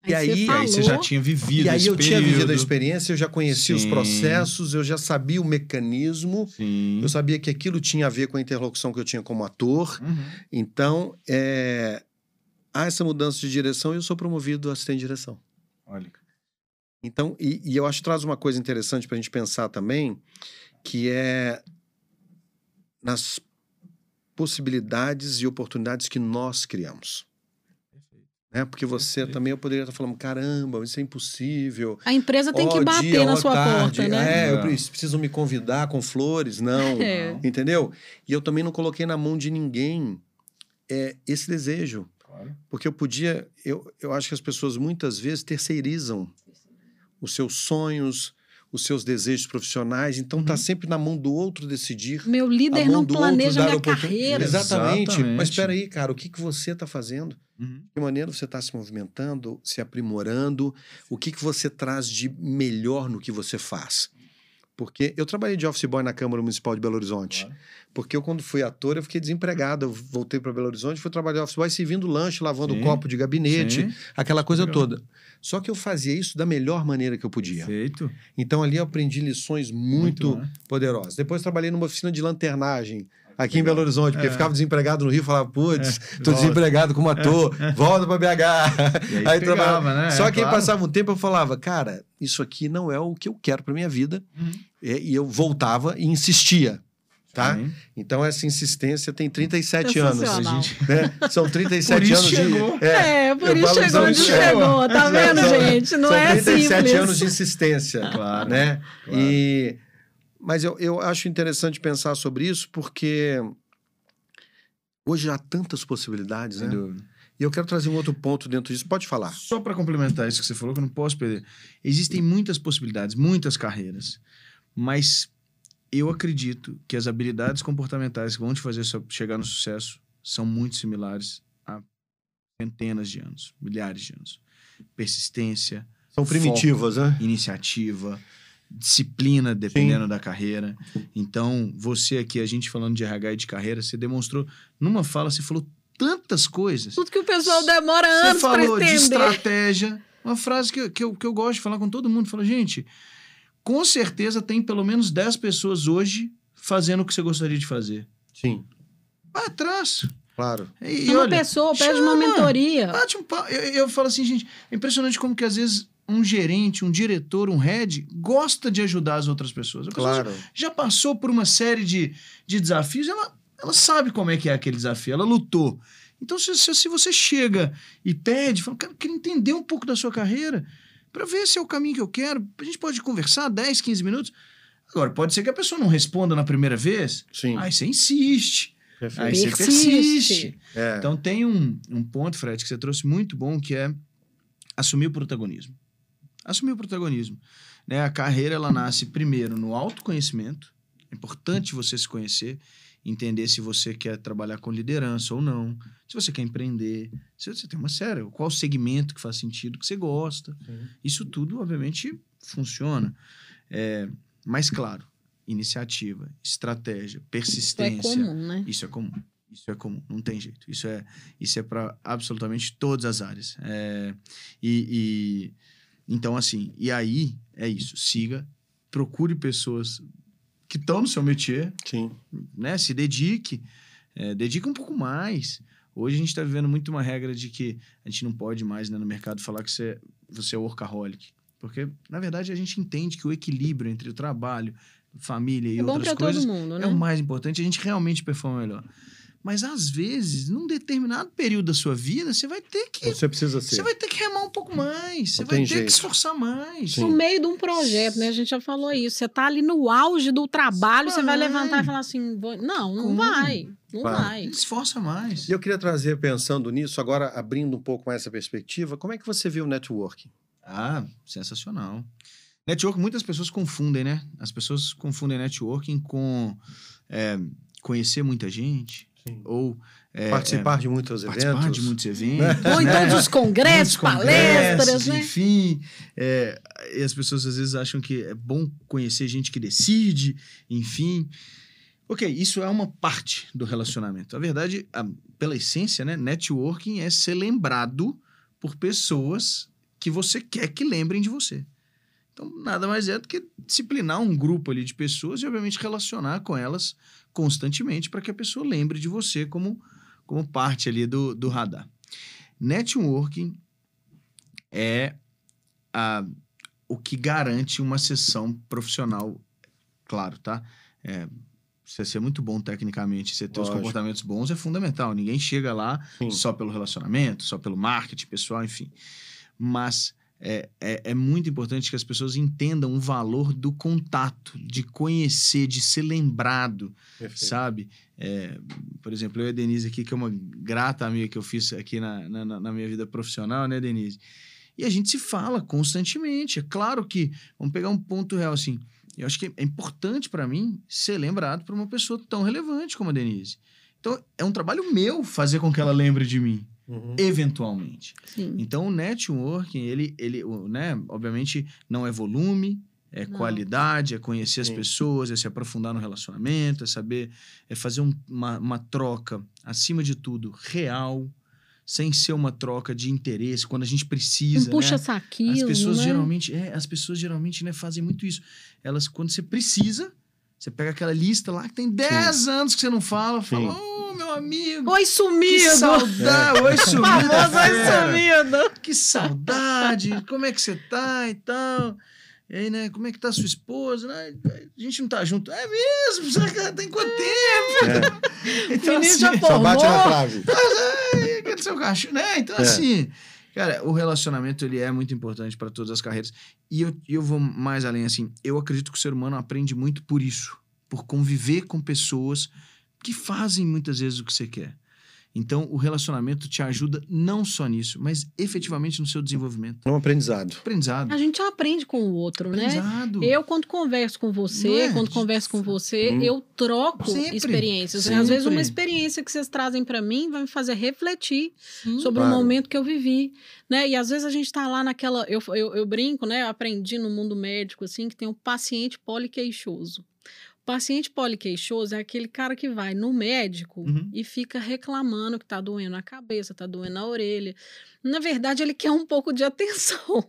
E aí, aí, você já tinha vivido E aí eu período. tinha vivido a experiência, eu já conhecia Sim. os processos, eu já sabia o mecanismo, Sim. eu sabia que aquilo tinha a ver com a interlocução que eu tinha como ator. Uhum. Então, é, há essa mudança de direção e eu sou promovido a assistente de direção. Olha. Então, e, e eu acho que traz uma coisa interessante para a gente pensar também, que é nas possibilidades e oportunidades que nós criamos né? Porque você também eu poderia estar falando, caramba, isso é impossível. A empresa tem oh, que bater dia, na sua tarde. porta, né? É, eu preciso me convidar com flores, não, é. entendeu? E eu também não coloquei na mão de ninguém é, esse desejo. Claro. Porque eu podia, eu, eu acho que as pessoas muitas vezes terceirizam os seus sonhos, os seus desejos profissionais, então está uhum. sempre na mão do outro decidir. Meu líder não planeja minha carreira. Exatamente. Exatamente. Mas espera aí, cara, o que, que você está fazendo? Uhum. De que maneira você está se movimentando, se aprimorando? O que, que você traz de melhor no que você faz? Porque eu trabalhei de office boy na Câmara Municipal de Belo Horizonte. Claro. Porque eu, quando fui ator, eu fiquei desempregado. Eu voltei para Belo Horizonte, fui trabalhar de office boy servindo lanche, lavando Sim. copo de gabinete, Sim. aquela coisa Legal. toda. Só que eu fazia isso da melhor maneira que eu podia. Perfeito. Então ali eu aprendi lições muito, muito né? poderosas. Depois trabalhei numa oficina de lanternagem aqui em Belo Horizonte, porque é. ficava desempregado no Rio, falava, putz, é, tô desempregado como ator, é. volta para BH. aí, aí trabalhava, né? Só que claro. aí passava um tempo eu falava, cara, isso aqui não é o que eu quero para minha vida. Uhum. E, e eu voltava e insistia tá? Sim. Então essa insistência tem 37 anos. Gente, né? São 37 anos chegou. de. É, é por isso chegou onde chegou, tá vendo, são, gente? Não são é 37 simples. anos de insistência. Claro. Né? Claro. E, mas eu, eu acho interessante pensar sobre isso porque Hoje há tantas possibilidades, Sem né? Dúvida. E eu quero trazer um outro ponto dentro disso. Pode falar. Só para complementar isso que você falou, que eu não posso perder. Existem muitas possibilidades, muitas carreiras, mas eu acredito que as habilidades comportamentais que vão te fazer chegar no sucesso são muito similares há centenas de anos, milhares de anos. Persistência. São primitivas, foco, né? Iniciativa disciplina, dependendo Sim. da carreira. Então, você aqui, a gente falando de RH e de carreira, você demonstrou, numa fala, você falou tantas coisas. Tudo que o pessoal demora anos Você falou de estratégia. Uma frase que, que, eu, que eu gosto de falar com todo mundo. Fala, gente, com certeza tem pelo menos 10 pessoas hoje fazendo o que você gostaria de fazer. Sim. Vai atrás. Claro. E, uma olha, pessoa, pede uma mentoria. Bate um eu, eu falo assim, gente, é impressionante como que às vezes um gerente, um diretor, um head gosta de ajudar as outras pessoas. A claro. já passou por uma série de, de desafios, ela, ela sabe como é que é aquele desafio, ela lutou. Então, se, se, se você chega e pede, fala, cara, eu quero entender um pouco da sua carreira para ver se é o caminho que eu quero. A gente pode conversar 10, 15 minutos. Agora, pode ser que a pessoa não responda na primeira vez. Sim. Aí você insiste. Perfeito. Aí você persiste. É. Então, tem um, um ponto, Fred, que você trouxe muito bom, que é assumir o protagonismo assumir o protagonismo. Né? A carreira ela nasce primeiro no autoconhecimento, É importante você se conhecer, entender se você quer trabalhar com liderança ou não, se você quer empreender, se você tem uma série, qual segmento que faz sentido, que você gosta. Uhum. Isso tudo, obviamente, funciona. É, mas, claro, iniciativa, estratégia, Isso é persistência. comum, né? Isso é comum. Isso é comum, não tem jeito. Isso é, isso é para absolutamente todas as áreas. É, e, e- então assim, e aí é isso. Siga, procure pessoas que estão no seu métier, Sim. né? Se dedique, é, dedique um pouco mais. Hoje a gente está vivendo muito uma regra de que a gente não pode mais né, no mercado falar que você, você é workaholic. Porque, na verdade, a gente entende que o equilíbrio entre o trabalho, família e É outras para coisas todo mundo, né? é o mais importante, a gente realmente performa melhor. Mas às vezes, num determinado período da sua vida, você vai ter que Você precisa ser. você vai ter que remar um pouco mais, você vai ter jeito. que esforçar mais. Sim. No meio de um projeto, né? A gente já falou isso. Você tá ali no auge do trabalho, você vai Vai. levantar e falar assim: vou- não, não Como? vai. Não Vai. vai. Esforça mais. E eu queria trazer, pensando nisso, agora abrindo um pouco mais essa perspectiva, como é que você vê o networking? Ah, sensacional. Network, muitas pessoas confundem, né? As pessoas confundem networking com é, conhecer muita gente ou é, participar de muitos é, eventos. participar de muitos eventos. Ou em né? todos os congressos, palestras, congressos, né? Enfim, é, e as pessoas às vezes acham que é bom conhecer gente que decide, enfim. Ok, isso é uma parte do relacionamento. A verdade, a- pela essência, né, networking é ser lembrado por pessoas que você quer que lembrem de você. Então, nada mais é do que disciplinar um grupo ali de pessoas e, obviamente, relacionar com elas constantemente para que a pessoa lembre de você como, como parte ali do, do radar. Networking é a, o que garante uma sessão profissional, claro, tá? É, você ser muito bom tecnicamente, você ter os Lógico. comportamentos bons é fundamental. Ninguém chega lá Sim. só pelo relacionamento, só pelo marketing pessoal, enfim. Mas é, é, é muito importante que as pessoas entendam o valor do contato, de conhecer, de ser lembrado, Perfeito. sabe? É, por exemplo, eu e a Denise aqui, que é uma grata amiga que eu fiz aqui na, na, na- minha vida profissional, né, Denise? E a gente se fala constantemente. É claro que, vamos pegar um ponto real assim, eu acho que é importante para mim ser lembrado por uma pessoa tão relevante como a Denise. Então, é um trabalho meu fazer com que ela lembre de mim, Uhum. eventualmente. Sim. Então, o networking, ele, ele né, obviamente, não é volume, é Não. qualidade, é conhecer as Sim. pessoas, é se aprofundar no relacionamento, é saber, é fazer um- uma, uma troca, acima de tudo, real, sem ser uma troca de interesse, quando a gente precisa, Um puxa né? saquinho, As pessoas né? geralmente, é, as pessoas geralmente, né, fazem muito isso. Elas, quando você precisa, você pega aquela lista lá que tem 10 anos que você não fala, fala, ô, meu amigo, Oi, que sumido! saudade, oi sumido, oi fera. sumido! que saudade, como é que você tá e tal. E aí, né, como é que tá sua esposa? né? A gente não tá junto. É mesmo? Você tem quanto tempo? Então, Menino assim, já Só bate na formou. trave. cadê seu cachorro? Né? Então, É. assim, cara, o relacionamento, ele é muito importante para todas as carreiras. E eu, eu vou mais além, assim, eu acredito que o ser humano aprende muito por isso. Por conviver com pessoas que fazem muitas vezes o que você quer. Então, o relacionamento te ajuda não só nisso, mas efetivamente no seu desenvolvimento. É um aprendizado. Aprendizado. A gente aprende com o outro, né? Aprendizado. Eu, quando converso com você, é? quando converso com você, Hum. eu troco Sempre. experiências. Sempre. Às vezes, uma experiência que vocês trazem para mim vai me fazer refletir sobre Claro. o momento que eu vivi, né? E às vezes a gente tá lá naquela... Eu, eu, eu brinco, né? Eu aprendi no mundo médico, assim, que tem o paciente poliqueixoso. O paciente poliqueixoso é aquele cara que vai no médico Uhum. e fica reclamando que tá doendo a cabeça, tá doendo a orelha. Na verdade, ele quer um pouco de atenção.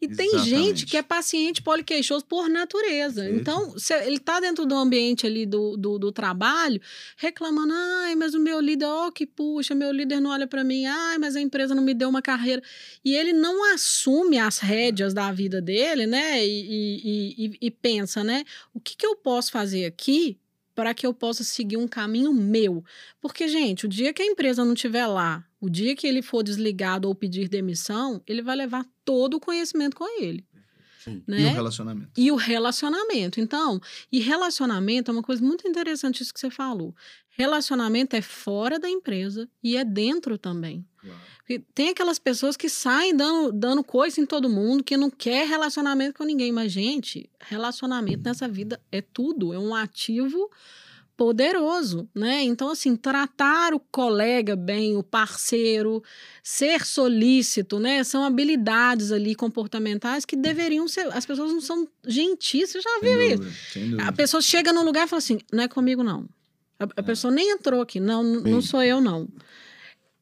E tem Exatamente. gente que é paciente poliqueixoso por natureza. Perfeito. Então, se ele tá dentro do ambiente ali do, do, do trabalho, reclamando, ai, mas o meu líder, ó, que puxa, meu líder não olha para mim, ai, mas a empresa não me deu uma carreira. E ele não assume as rédeas da vida dele, né? E, e, e, e pensa, né? O que, que eu posso fazer aqui para que eu possa seguir um caminho meu? Porque, gente, o dia que a empresa não estiver lá, o dia que ele for desligado ou pedir demissão, ele vai levar todo o conhecimento com ele. Sim. Né? E o relacionamento. E o relacionamento. Então, e relacionamento é uma coisa muito interessante isso que você falou. Relacionamento é fora da empresa e é dentro também. Claro. Tem aquelas pessoas que saem dando, dando coisa em todo mundo, que não quer relacionamento com ninguém. Mas, gente, relacionamento nessa vida é tudo, é um ativo poderoso, né? Então, assim, tratar o colega bem, o parceiro, ser solícito, né? São habilidades ali comportamentais que deveriam ser. As pessoas não são gentis, você já viu isso? A pessoa chega num lugar e fala assim: não é comigo, não. A, a é. pessoa nem entrou aqui, não, não sou eu, não.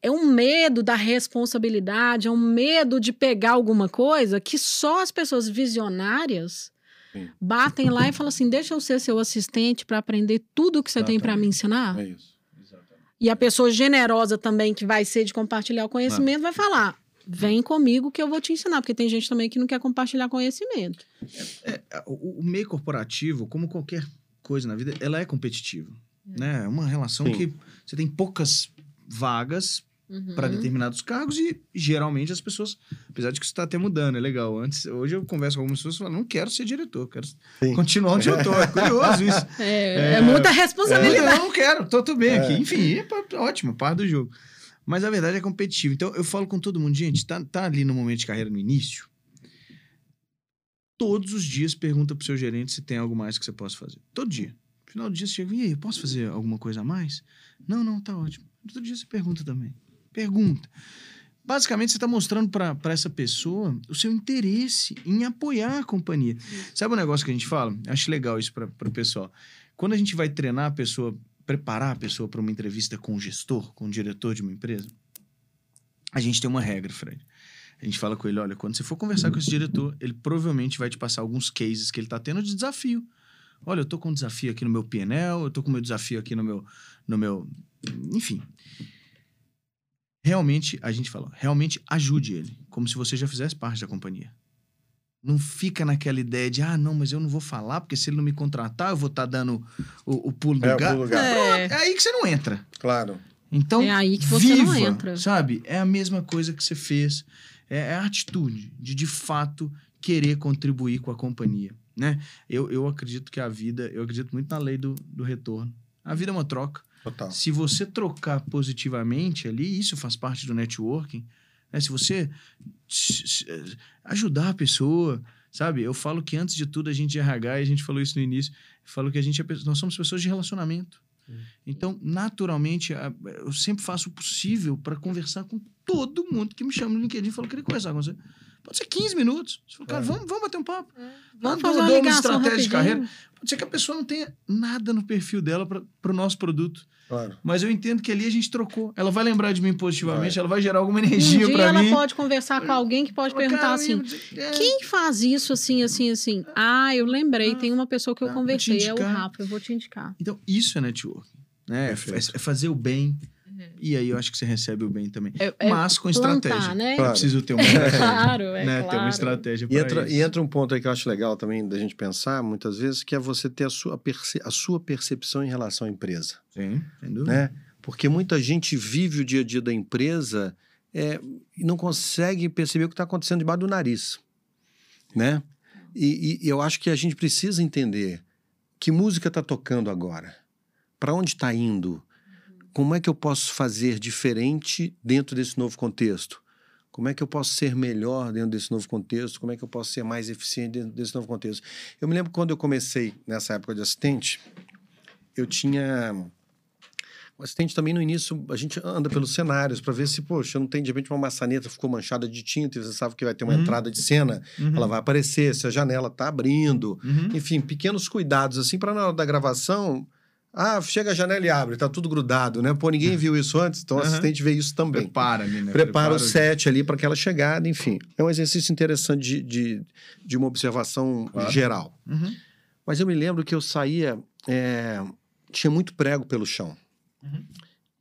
É um medo da responsabilidade, é um medo de pegar alguma coisa que só as pessoas visionárias Sim. batem lá e falam assim: deixa eu ser seu assistente para aprender tudo que você Exatamente. tem para me ensinar. É isso. Exatamente. E a pessoa generosa também, que vai ser de compartilhar o conhecimento, vai falar: vem comigo que eu vou te ensinar, porque tem gente também que não quer compartilhar conhecimento. É, é, o, o, meio corporativo, como qualquer coisa na vida, ela é competitiva. É. Né? É uma relação Sim. que você tem poucas vagas uhum. para determinados cargos e geralmente as pessoas, apesar de que isso está até mudando, é legal. Antes, hoje eu converso com algumas pessoas e falo, não quero ser diretor, quero Sim. continuar onde eu tô. É curioso isso. É, é, é muita responsabilidade. Eu não quero, tô tudo bem aqui. É. Enfim, é ótimo, par do jogo. Mas a verdade é competitivo. Então eu falo com todo mundo, gente, tá, tá ali no momento de carreira no início. Todos os dias pergunta pro seu gerente se tem algo mais que você possa fazer. Todo dia. No final do dia você chega, e aí, posso fazer alguma coisa a mais? Não, não, tá ótimo. Todo dia você pergunta também. Pergunta. Basicamente, você está mostrando para essa pessoa o seu interesse em apoiar a companhia. Sabe um negócio que a gente fala? Acho legal isso para o pessoal. Quando a gente vai treinar a pessoa, preparar a pessoa para uma entrevista com o gestor, com o diretor de uma empresa, a gente tem uma regra, Fred. A gente fala com ele: olha, quando você for conversar com esse diretor, ele provavelmente vai te passar alguns cases que ele está tendo de desafio. Olha, eu estou com um desafio aqui no meu PNL, eu estou com meu desafio aqui no meu, no meu. Enfim realmente, a gente fala, realmente ajude ele, como se você já fizesse parte da companhia. Não fica naquela ideia de, ah, não, mas eu não vou falar, porque se ele não me contratar, eu vou estar tá dando o, o, pulo do é, gato. É. é aí que você não entra. Claro. Então, é aí que você viva, não entra. Sabe? É a mesma coisa que você fez. É, é a atitude de, de fato, querer contribuir com a companhia. Né? Eu, eu acredito que a vida, eu acredito muito na lei do, do retorno. A vida é uma troca. Total. Se você trocar positivamente ali, isso faz parte do networking. Né? Se você ajudar a pessoa, sabe? Eu falo que antes de tudo a gente é RH, e a gente falou isso no início, eu falo que a gente é, nós somos pessoas de relacionamento. Então, naturalmente, eu sempre faço o possível para conversar com todo mundo que me chama no LinkedIn e fala, queria conversar com você. Pode ser 15 minutos. Você fala, cara, é. vamos, vamos bater um papo. É. Vamos fazer uma estratégia rapidinho. de carreira. Pode ser que a pessoa não tenha nada no perfil dela para o nosso produto. Claro. Mas eu entendo que ali a gente trocou. Ela vai lembrar de mim positivamente, vai. ela vai gerar alguma energia um para mim. ela pode conversar com alguém que pode perguntar cara, assim: é... quem faz isso assim, assim, assim? Ah, eu lembrei, ah, tem uma pessoa que eu ah, conversei, é o Rafa, eu vou te indicar. Então, isso é network. Né? É, é fazer o bem. E aí eu acho que você recebe o bem também. É, é Mas com plantar, estratégia. Né? Claro. preciso ter uma estratégia. claro, é né? claro. Ter uma estratégia e entra, isso. E entra um ponto aí que eu acho legal também da gente pensar, muitas vezes, que é você ter a sua, perce a sua percepção em relação à empresa. Sim, sem dúvida. Né? Porque muita gente vive o dia a dia da empresa é, e não consegue perceber o que está acontecendo debaixo do nariz. Né? E, e eu acho que a gente precisa entender que música está tocando agora, para onde está indo, como é que eu posso fazer diferente dentro desse novo contexto? Como é que eu posso ser melhor dentro desse novo contexto? Como é que eu posso ser mais eficiente dentro desse novo contexto? Eu me lembro quando eu comecei nessa época de assistente, eu tinha. O assistente também no início, a gente anda pelos cenários para ver se, poxa, não tem de repente uma maçaneta ficou manchada de tinta e você sabe que vai ter uma uhum. entrada de cena, uhum. ela vai aparecer, se a janela tá abrindo. Uhum. Enfim, pequenos cuidados assim para na hora da gravação ah, chega a janela e abre, tá tudo grudado, né? Pô, ninguém viu isso antes, então o uhum. assistente vê isso também. Prepara, né? Prepara, Prepara o set ali para aquela chegada, enfim. É um exercício interessante de, de, de uma observação claro. geral. Uhum. Mas eu me lembro que eu saía, é, tinha muito prego pelo chão. Uhum.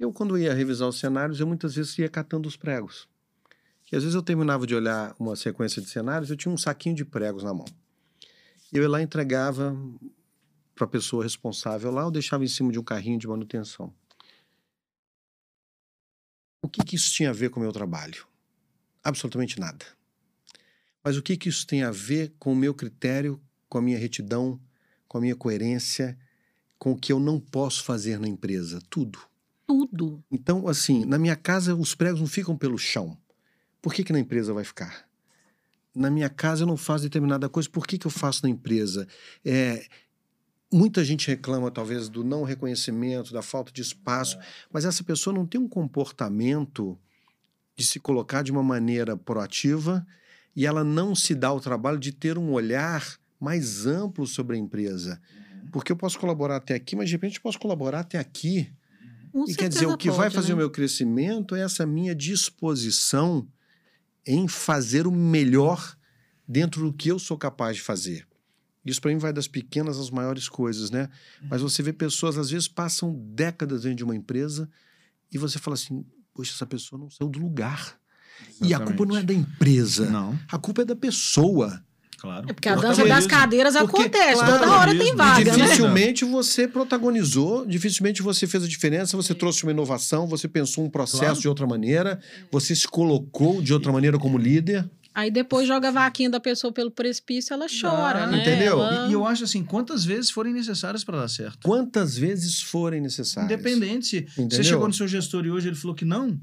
Eu, quando ia revisar os cenários, eu muitas vezes ia catando os pregos. E às vezes eu terminava de olhar uma sequência de cenários, eu tinha um saquinho de pregos na mão. Eu ia lá e entregava para a pessoa responsável lá ou deixava em cima de um carrinho de manutenção. O que, que isso tinha a ver com o meu trabalho? Absolutamente nada. Mas o que, que isso tem a ver com o meu critério, com a minha retidão, com a minha coerência, com o que eu não posso fazer na empresa? Tudo. Tudo. Então, assim, na minha casa os pregos não ficam pelo chão. Por que, que na empresa vai ficar? Na minha casa eu não faço determinada coisa, por que, que eu faço na empresa? É, muita gente reclama, talvez, do não reconhecimento, da falta de espaço, mas essa pessoa não tem um comportamento de se colocar de uma maneira proativa e ela não se dá o trabalho de ter um olhar mais amplo sobre a empresa. Porque eu posso colaborar até aqui, mas de repente eu posso colaborar até aqui. Com e quer dizer, o que certeza vai pode, fazer né? o meu crescimento é essa minha disposição em fazer o melhor dentro do que eu sou capaz de fazer. Isso para mim vai das pequenas às maiores coisas, né? Mas você vê pessoas, às vezes, passam décadas dentro de uma empresa e você fala assim: poxa, essa pessoa não saiu do lugar. E a culpa não é da empresa, Não, a culpa é da pessoa. claro. É porque a dança das cadeiras Porque, acontece, claro, toda hora tem E vaga, né? dificilmente você protagonizou, dificilmente você fez a diferença, você trouxe uma inovação, você pensou um processo Claro. de outra maneira, você se colocou de outra maneira como líder. Aí depois joga a vaquinha da pessoa pelo precipício, ela chora, Ah, né? entendeu? Ela- E, eu acho assim, quantas vezes forem necessárias para dar certo? Quantas vezes forem necessárias. Independente. Se Entendeu? você chegou no seu gestor e hoje ele falou que não,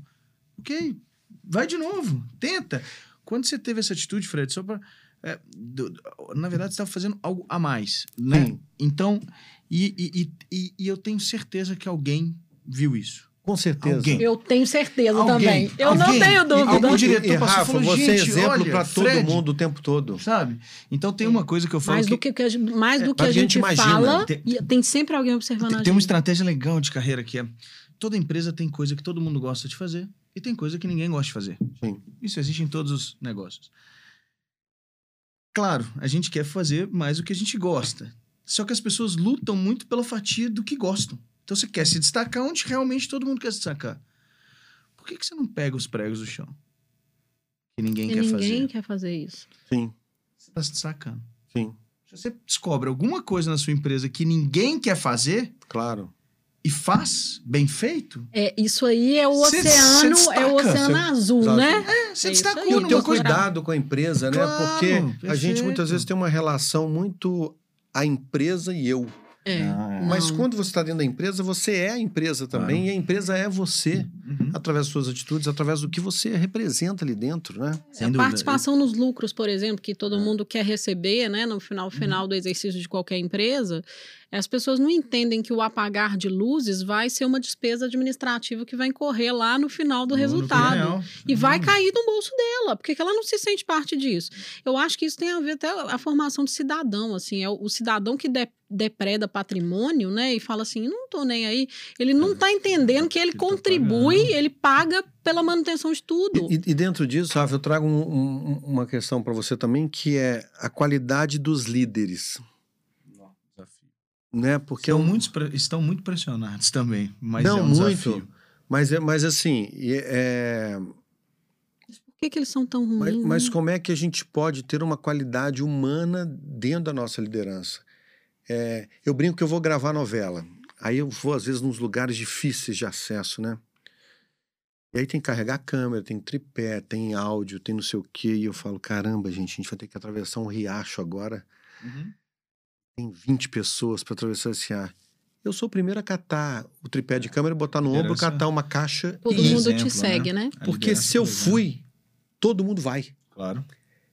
ok, vai de novo, tenta. Quando você teve essa atitude, Fred, só para. na verdade, você estava fazendo algo a mais, né? Sim. Então, e, e, e- e eu tenho certeza que alguém viu isso. Com certeza. Alguém. Eu tenho certeza Alguém, também. Eu não alguém. tenho dúvida. Algum diretor e, passou Rafa, falou, você é "Gente, exemplo para todo Fred", mundo o tempo todo. Sabe? Então tem uma coisa que eu falo mais que do que, que a gente, mais do que mas a a gente gente imagina, fala, tem- e tem sempre alguém observando tem, a tem uma gente. estratégia legal de carreira que é toda empresa tem coisa que todo mundo gosta de fazer e tem coisa que ninguém gosta de fazer. Sim. Isso existe em todos os negócios. Claro, a gente quer fazer mais do que a gente gosta. Só que as pessoas lutam muito pela fatia do que gostam. Então você quer se destacar onde realmente todo mundo quer se destacar. Por que, que você não pega os pregos do chão? Que ninguém E quer ninguém fazer. quer fazer isso. Sim, Você está se destacando. sim, Se você descobre alguma coisa na sua empresa que ninguém quer fazer claro. e faz bem feito, É, isso aí é o Cê- oceano, cê é o oceano Cê- azul, né? é, você É destacou. E o numa teu coisa. cuidado com a empresa, né? Claro, Porque a gente perfeito. muitas vezes tem uma relação muito a empresa e eu. É. Ah, Mas Não. quando você está dentro da empresa, você é a empresa também, Claro. e a empresa é você, Uhum. através das suas atitudes, através do que você representa ali dentro, né? Sem a dúvida. participação nos lucros, por exemplo, que É. todo mundo quer receber, né, no final, Uhum. final do exercício de qualquer empresa, as pessoas não entendem que o apagar de luzes vai ser uma despesa administrativa que vai incorrer lá no final do No- resultado. real. E vai Uhum. cair no bolso dela, porque que ela não se sente parte disso. Eu acho que isso tem a ver até a formação de cidadão, assim, é o, cidadão que de- depreda patrimônio, né, e fala assim, não tô nem aí, ele não tá entendendo que ele tá contribui, ele paga pela manutenção de tudo. E, e dentro disso, Rafa, eu trago um- um- uma questão para você também, que é a qualidade dos líderes, né? Porque Estão, é um- muitos pre- estão muito pressionados também, mas Não, é um muito. desafio. Mas, é- mas assim, é, Por que, que eles são tão mas, ruins? mas né? como é que a gente pode ter uma qualidade humana dentro da nossa liderança? É, eu brinco que eu vou gravar novela. Aí eu vou, às vezes, nos lugares difíceis de acesso, né? E aí tem que carregar a câmera, tem tripé, tem áudio, tem não sei o quê. E eu falo, caramba, gente, a gente vai ter que atravessar um riacho agora. Uhum. Tem 20 pessoas para atravessar esse ar. Eu sou o primeiro a catar o tripé de câmera, botar no ombro, catar uma caixa Todo e mundo exemplo, te segue, né? A Porque se eu fui, todo mundo vai. Claro.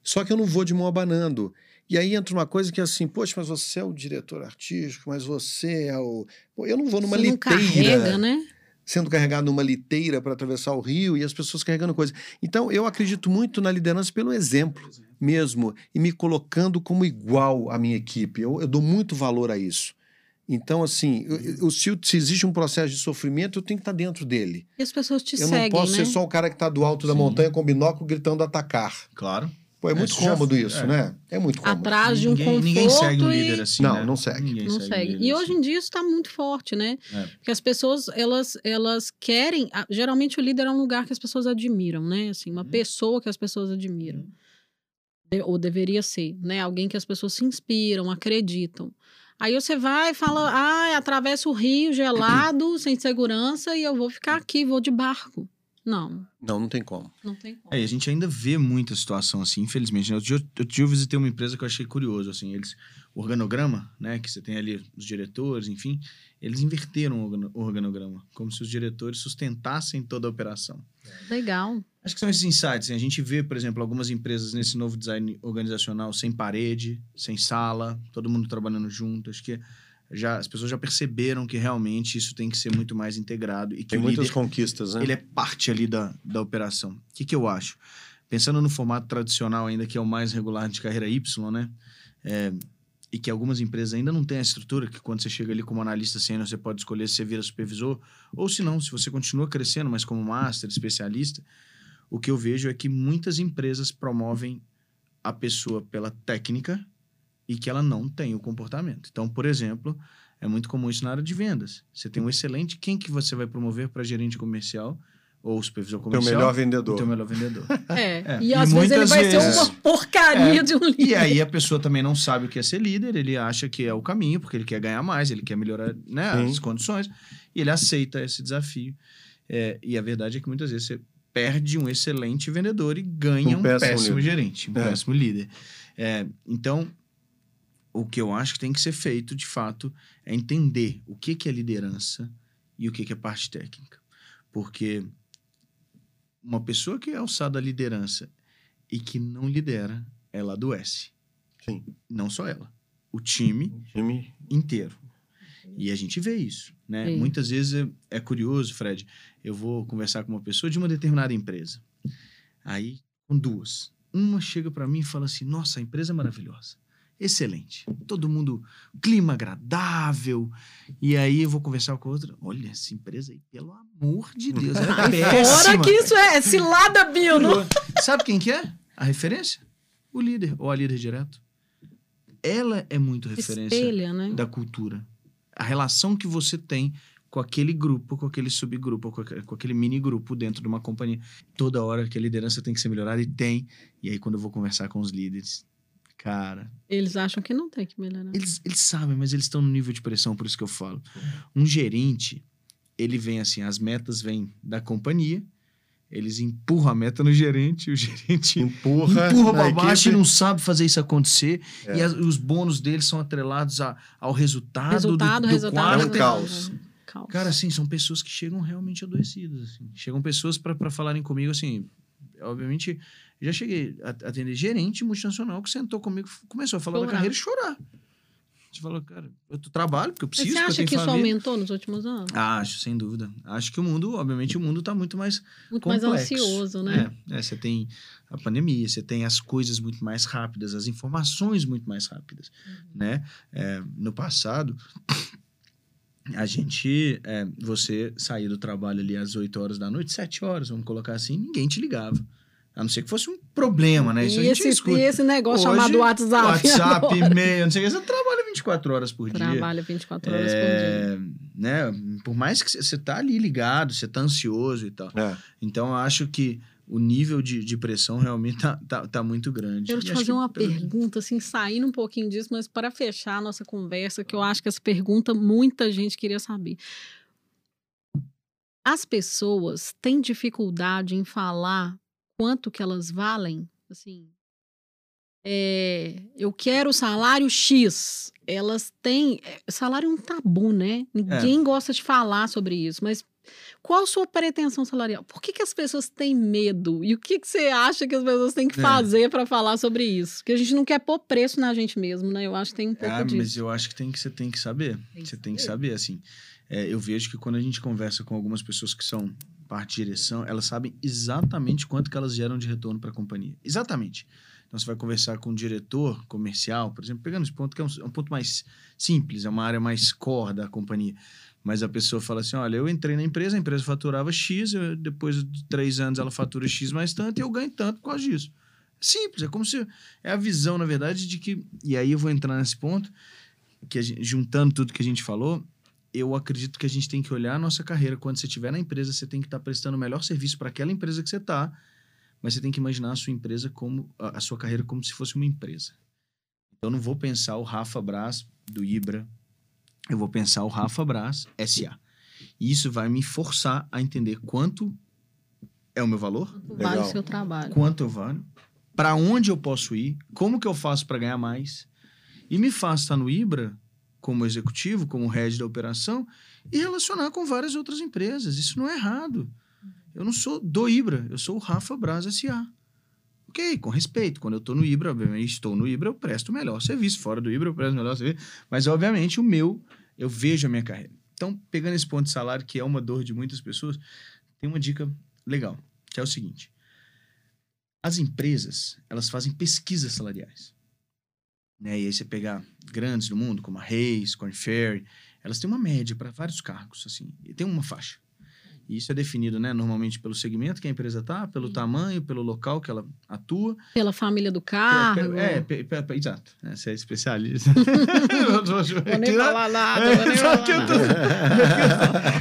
Só que eu não vou de mão abanando. E aí entra uma coisa que é assim, poxa, mas você é o diretor artístico, mas você é o. Pô, eu não vou numa Você não liteira, carrega, né? sendo carregado numa liteira para atravessar o rio e as pessoas carregando coisa. Então, eu acredito muito na liderança pelo exemplo mesmo e me colocando como igual à minha equipe. Eu, eu dou muito valor a isso. Então, assim, eu, eu- se, se existe um processo de sofrimento, eu tenho que estar dentro dele. E as pessoas te eu seguem, não posso né? ser só o cara que está do alto da Sim. montanha com binóculo gritando atacar. Claro. Pô, é É, muito isso já- cômodo isso, é. né? É muito cômodo. Atrás de um ninguém, conforto ninguém segue um e- líder assim. Não, né? não segue. Ninguém Não segue. líder E hoje assim. em dia isso está muito forte, né? É. Porque as pessoas, elas, elas querem. a- Geralmente o líder é um lugar que as pessoas admiram, né? Assim, uma Uhum. pessoa que as pessoas admiram. De- ou deveria ser, né? Alguém que as pessoas se inspiram, acreditam. Aí você vai e fala, ah, atravessa o rio gelado, sem segurança, e eu vou ficar aqui, vou de barco. Não, Não, não tem como. não tem como. É, e a gente ainda vê muita situação assim, infelizmente. né? Outro dia, outro dia eu visitei uma empresa que eu achei curioso, assim, eles... organograma, né, que você tem ali os diretores, enfim, eles inverteram o organograma, como se os diretores sustentassem toda a operação. Legal. Acho que são esses insights. A gente vê, por exemplo, algumas empresas nesse novo design organizacional sem parede, sem sala, todo mundo trabalhando junto. Acho que já as pessoas já perceberam que realmente isso tem que ser muito mais integrado e que tem muitas líder, conquistas, né? Ele é parte ali da, da operação. O que, que eu acho? Pensando no formato tradicional ainda que é o mais regular de carreira Y, né? É, e que algumas empresas ainda não têm a estrutura, que quando você chega ali como analista sênior, você pode escolher se você vira supervisor, ou se não, se você continua crescendo, mas como master, especialista, o que eu vejo é que muitas empresas promovem a pessoa pela técnica e que ela não tem o comportamento. Então, por exemplo, é muito comum isso na área de vendas. Você tem um excelente, quem que você vai promover para gerente comercial? ou supervisor comercial. Teu melhor vendedor. O teu melhor vendedor. É. é. E, e às vezes ele vai vezes... ser uma porcaria é. de um líder. E aí a pessoa também não sabe o que é ser líder, ele acha que é o caminho, porque ele quer ganhar mais, ele quer melhorar né, as condições, e ele aceita esse desafio. É, e a verdade é que muitas vezes você perde um excelente vendedor e ganha um, um péssimo, péssimo gerente, um é. péssimo líder. É, então, o que eu acho que tem que ser feito, de fato, é entender o que, que é liderança e o que, que é parte técnica. Porque uma pessoa que é alçada à liderança e que não lidera, ela adoece. Sim. Não só ela. O time, o time. inteiro. E a gente vê isso, né? Sim. Muitas vezes é, é, curioso, Fred. Eu vou conversar com uma pessoa de uma determinada empresa. Aí, com duas. Uma chega para mim e fala assim: Nossa, a empresa é maravilhosa excelente. Todo mundo, clima agradável. E aí eu vou conversar com outra. Olha, essa empresa aí, pelo amor de Deus, é Fora que isso é, é cilada, Bino. Sabe quem que é? A referência? O líder, ou a líder direto. Ela é muito referência Espelha, né? da cultura. A relação que você tem com aquele grupo, com aquele subgrupo, com aquele, com aquele mini grupo dentro de uma companhia. Toda hora que a liderança tem que ser melhorada e tem. E aí, quando eu vou conversar com os líderes, Cara. Eles acham que não tem que melhorar. Eles, eles sabem, mas eles estão no nível de pressão, por isso que eu falo. Um gerente, ele vem assim, as metas vêm da companhia, eles empurram a meta no gerente, o gerente empurra, empurra para baixo equipe. e não sabe fazer isso acontecer. É. E as, os bônus deles são atrelados a, ao resultado, resultado do, do resultado, É um caos. Cara, assim, são pessoas que chegam realmente adoecidas. Assim. Chegam pessoas para falarem comigo assim. Obviamente, já cheguei a atender gerente multinacional que sentou comigo, começou a falar chorar. da carreira e chorar. Você falou, cara, eu trabalho porque eu preciso. Você acha que isso aumentou nos últimos anos? Acho, sem dúvida. Acho que o mundo, obviamente, o mundo está muito mais muito complexo. mais ansioso, né? É, é, você tem a pandemia, você tem as coisas muito mais rápidas, as informações muito mais rápidas, uhum. né? É, no passado, a gente, é, você saía do trabalho ali às 8 horas da noite, 7 horas, vamos colocar assim, ninguém te ligava. A não ser que fosse um problema, né? Isso e a gente esse, E esse negócio Hoje, chamado WhatsApp. WhatsApp, e-mail, não sei o que. Você trabalha 24 horas por dia. Trabalha 24 horas é, por dia. Né? Por mais que você tá ali ligado, você tá ansioso e tal. É. Então, eu acho que o nível de, de pressão realmente tá, tá, tá muito grande. Eu quero te fazer uma pergunta, assim, saindo um pouquinho disso, mas para fechar a nossa conversa, que eu acho que essa pergunta muita gente queria saber. As pessoas têm dificuldade em falar quanto que elas valem, assim, é, eu quero salário X. Elas têm. Eh, salário é um tabu, né? Ninguém é. gosta de falar sobre isso. Mas qual a sua pretensão salarial? Por que, que as pessoas têm medo? E o que, que você acha que as pessoas têm que é. fazer para falar sobre isso? Porque a gente não quer pôr preço na gente mesmo, né? Eu acho que tem um pouco ah, disso. Mas eu acho que tem que você tem que saber. Tem você tem que saber, assim. É, eu vejo que quando a gente conversa com algumas pessoas que são parte de direção, elas sabem exatamente quanto que elas geram de retorno para a companhia. Exatamente. Então, você vai conversar com um diretor comercial, por exemplo, pegando esse ponto que é um, é um ponto mais simples, é uma área mais core da companhia. Mas a pessoa fala assim: olha, eu entrei na empresa, a empresa faturava X, eu, depois de três anos ela fatura X mais tanto e eu ganho tanto por causa disso. Simples, é como se. É a visão, na verdade, de que. E aí eu vou entrar nesse ponto, que juntando tudo que a gente falou, eu acredito que a gente tem que olhar a nossa carreira. Quando você estiver na empresa, você tem que estar tá prestando o melhor serviço para aquela empresa que você está, mas você tem que imaginar a sua empresa como a sua carreira como se fosse uma empresa. Então, eu não vou pensar o Rafa Brás do Ibra, eu vou pensar o Rafa Brás SA. E isso vai me forçar a entender quanto é o meu valor, quanto vale o seu trabalho, quanto eu valho, para onde eu posso ir, como que eu faço para ganhar mais E me faz estar no Ibra, como executivo, como head da operação, e relacionar com várias outras empresas. Isso não é errado. Eu não sou do Ibra, eu sou o Rafa Braz S.A. Ok, com respeito. Quando eu estou no Ibra, obviamente estou no Ibra, eu presto o melhor serviço. Fora do Ibra, eu presto o melhor serviço. Mas, obviamente, o meu, eu vejo a minha carreira. Então, pegando esse ponto de salário, que é uma dor de muitas pessoas, tem uma dica legal, que é o seguinte. As empresas, elas fazem pesquisas salariais. Né? E aí você pegar grandes do mundo, como a Reis, Corn Ferry, elas têm uma média para vários cargos, assim, e tem uma faixa. E isso é definido, né, normalmente pelo segmento que a empresa está, pelo Sim. tamanho, pelo local que ela atua. Pela família do carro. É, é, é exato. Né, você é especialista. vou nem falar nada, vou nem falar nada.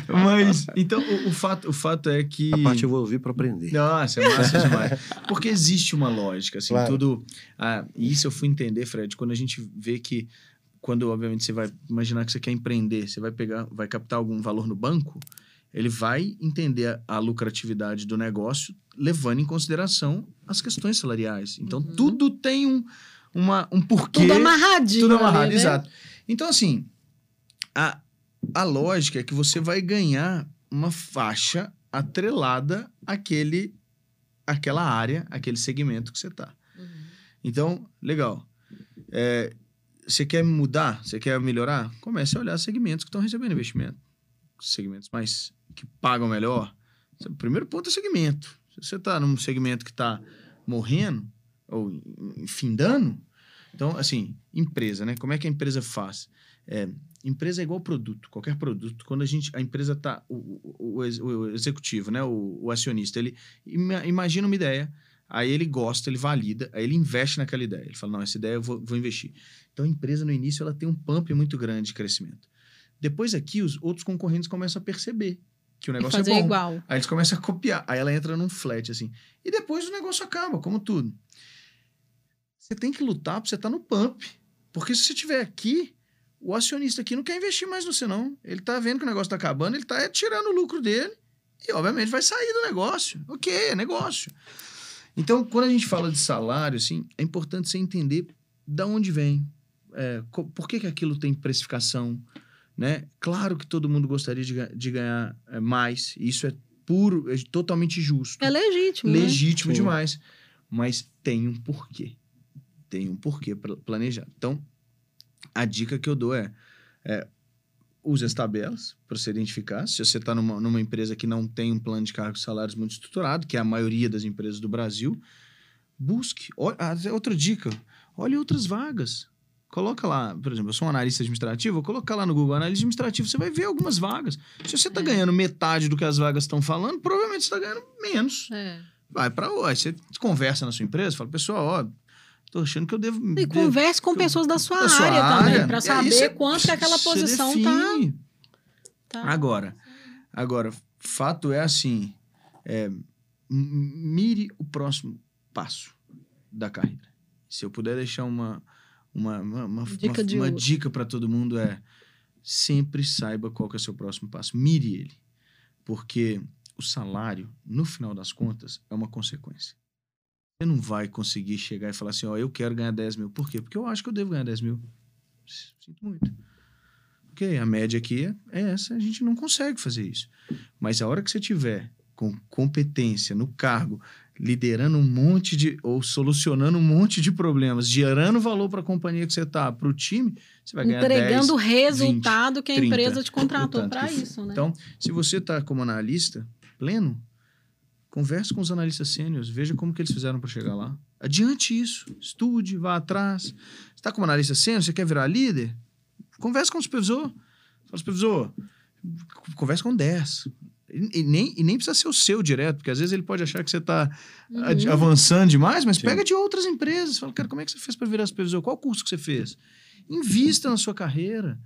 Mas, então, o, o, fato, o fato é que... A parte eu vou ouvir para aprender. Nossa, é massa demais. Porque existe uma lógica, assim, claro. tudo... Ah, isso eu fui entender, Fred, quando a gente vê que quando, obviamente, você vai imaginar que você quer empreender, você vai pegar, vai captar algum valor no banco, ele vai entender a, lucratividade do negócio levando em consideração as questões salariais. Então, uhum. tudo tem um, uma, um porquê. Tudo amarradinho. Tudo amarrado, ali, né? exato. Então, assim, a, a lógica é que você vai ganhar uma faixa atrelada àquele, àquela área, aquele segmento que você está. Uhum. Então, legal. É, você quer mudar? Você quer melhorar? Comece a olhar segmentos que estão recebendo investimento. Segmentos mais que pagam melhor, o primeiro ponto é segmento. Se você está num segmento que está morrendo ou findando, então, assim, empresa, né? Como é que a empresa faz? É, empresa é igual produto, qualquer produto. Quando a gente, a empresa está, o, o, o, executivo, né? O, o, acionista, ele imagina uma ideia, aí ele gosta, ele valida, aí ele investe naquela ideia. Ele fala, não, essa ideia eu vou, vou investir. Então, a empresa, no início, ela tem um pump muito grande de crescimento. Depois aqui, os outros concorrentes começam a perceber que o negócio é bom. igual. Aí eles começam a copiar. Aí ela entra num flat, assim. E depois o negócio acaba, como tudo. Você tem que lutar pra você estar tá no pump. Porque se você estiver aqui, o acionista aqui não quer investir mais no você, não. Ele tá vendo que o negócio tá acabando, ele tá tirando o lucro dele. E, obviamente, vai sair do negócio. Ok, é negócio. Então, quando a gente fala de salário, assim, é importante você entender da onde vem. É, por que, que aquilo tem precificação? Né? Claro que todo mundo gostaria de, de ganhar é, mais, isso é puro, é totalmente justo. É legítimo. Né? Legítimo né? demais. Mas tem um porquê. Tem um porquê planejado. Então, a dica que eu dou é, é use as tabelas para você identificar. Se você está numa, numa empresa que não tem um plano de cargos e salários muito estruturado, que é a maioria das empresas do Brasil, busque. Olha, ah, outra dica: olhe outras vagas. Coloca lá, por exemplo, eu sou um analista administrativo, vou colocar lá no Google Analista Administrativo, você vai ver algumas vagas. Se você está é. ganhando metade do que as vagas estão falando, provavelmente você está ganhando menos. É. Vai para aí você conversa na sua empresa, fala, pessoal, ó, tô achando que eu devo. E devo, converse com pessoas da sua, da área, área, também, para saber quanto que aquela posição tá, tá. Agora, agora, fato é assim: é, mire o próximo passo da carreira. Se eu puder deixar uma uma, uma, uma dica, uma, uma dica para todo mundo é sempre saiba qual que é o seu próximo passo. Mire ele. Porque o salário, no final das contas, é uma consequência. Você não vai conseguir chegar e falar assim, ó, eu quero ganhar 10 mil. Por quê? Porque eu acho que eu devo ganhar 10 mil. Sinto muito. Ok, a média aqui é, é essa, a gente não consegue fazer isso. Mas a hora que você tiver com competência no cargo, liderando um monte de. ou solucionando um monte de problemas, gerando valor para a companhia que você está, para o time, você vai ganhar Entregando o resultado 20, que a 30, empresa te contratou para isso, né? Então, se você está como analista pleno, converse com os analistas sêniores, veja como que eles fizeram para chegar lá. Adiante isso, estude, vá atrás. Você está como analista sênior, você quer virar líder? Converse com o supervisor. Fala, supervisor, converse com 10. E, nem, e nem precisa ser o seu direto, porque às vezes ele pode achar que você está uhum. avançando demais, mas Sim. pega de outras empresas. Fala, cara, como é que você fez para virar supervisor? Qual curso que você fez? Invista na sua carreira.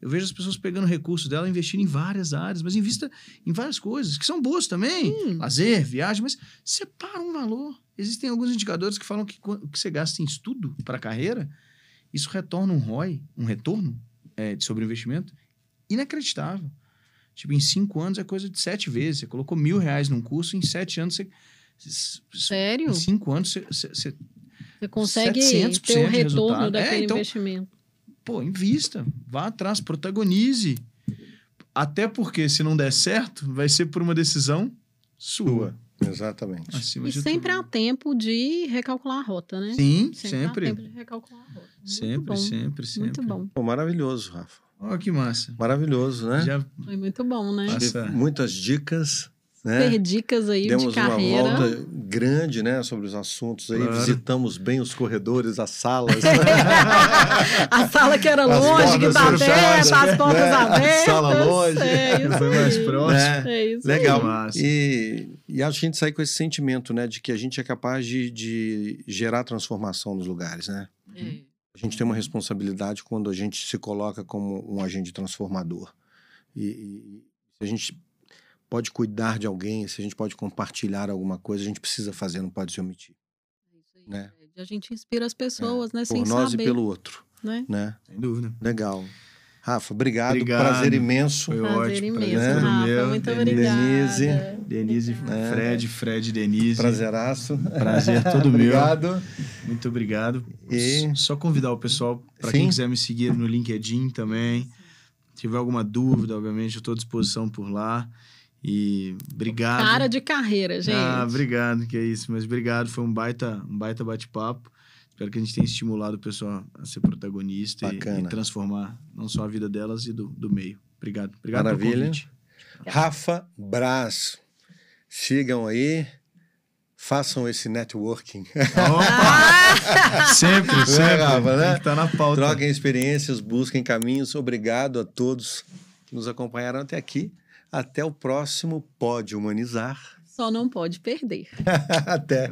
Eu vejo as pessoas pegando recursos dela, investindo em várias áreas, mas invista em várias coisas, que são boas também. Hum. Lazer, viagem, mas separa um valor. Existem alguns indicadores que falam que o que você gasta em estudo para a carreira, isso retorna um ROI, um retorno é, sobre investimento, inacreditável. Tipo, em cinco anos é coisa de sete vezes. Você colocou mil reais num curso, em sete anos você. Sério? Em cinco anos você. Você, você consegue ter o retorno daquele é, então, investimento. pô, invista, vá atrás, protagonize. Até porque, se não der certo, vai ser por uma decisão sua. Exatamente. Acima E de sempre tudo. há tempo de recalcular a rota, né? Sim, Sempre, sempre. há tempo de recalcular a rota. Muito Sempre, bom, sempre, sempre. Muito bom. Pô, maravilhoso, Rafa. Ó, que massa. Maravilhoso, né? Já Foi muito bom, né? Passa- Muitas dicas, né? Ter dicas aí Demos de carreira. uma volta grande, né, sobre os assuntos aí. Claro. Visitamos bem os corredores, as salas. A sala que era As longe, que tá aberta, as portas né? abertas. Sala longe. É isso Foi mais próximo. né? É isso Legal. E, e acho que a gente sai com esse sentimento, né, de que a gente é capaz de, de gerar transformação nos lugares, né? aí. A gente tem uma responsabilidade quando a gente se coloca como um agente transformador. E, e se a gente pode cuidar de alguém, se a gente pode compartilhar alguma coisa, a gente precisa fazer, não pode se omitir. É isso aí. Né? A gente inspira as pessoas, né? Sem Por nós saber, e pelo outro, né? né? Sem dúvida. Legal. Rafa, obrigado. Obrigado. Prazer imenso. Foi Prazer ótimo. imenso, todo Rafa. meu. Muito Denise, obrigada. Denise. Denise, É. Fred, Fred, Denise. Prazeraço. Prazer todo meu. Obrigado. Muito obrigado. E- Só convidar o pessoal, para quem quiser me seguir no LinkedIn também. Se tiver alguma dúvida, obviamente, eu estou à disposição por lá. E obrigado. Cara de carreira, gente. Ah, obrigado, que é isso. Mas obrigado, foi um baita, um baita bate-papo. Espero que a gente tenha estimulado o pessoal a ser protagonista e, e transformar não só a vida delas e do, do meio. Obrigado. Obrigado Maravilha. pelo convite. Rafa Braz. Sigam aí. Façam esse networking. Opa! sempre, sempre. Rafa, né? Tá na pauta. Troquem experiências, busquem caminhos. Obrigado a todos que nos acompanharam até aqui. Até o próximo Pode Humanizar. Só não pode perder. até.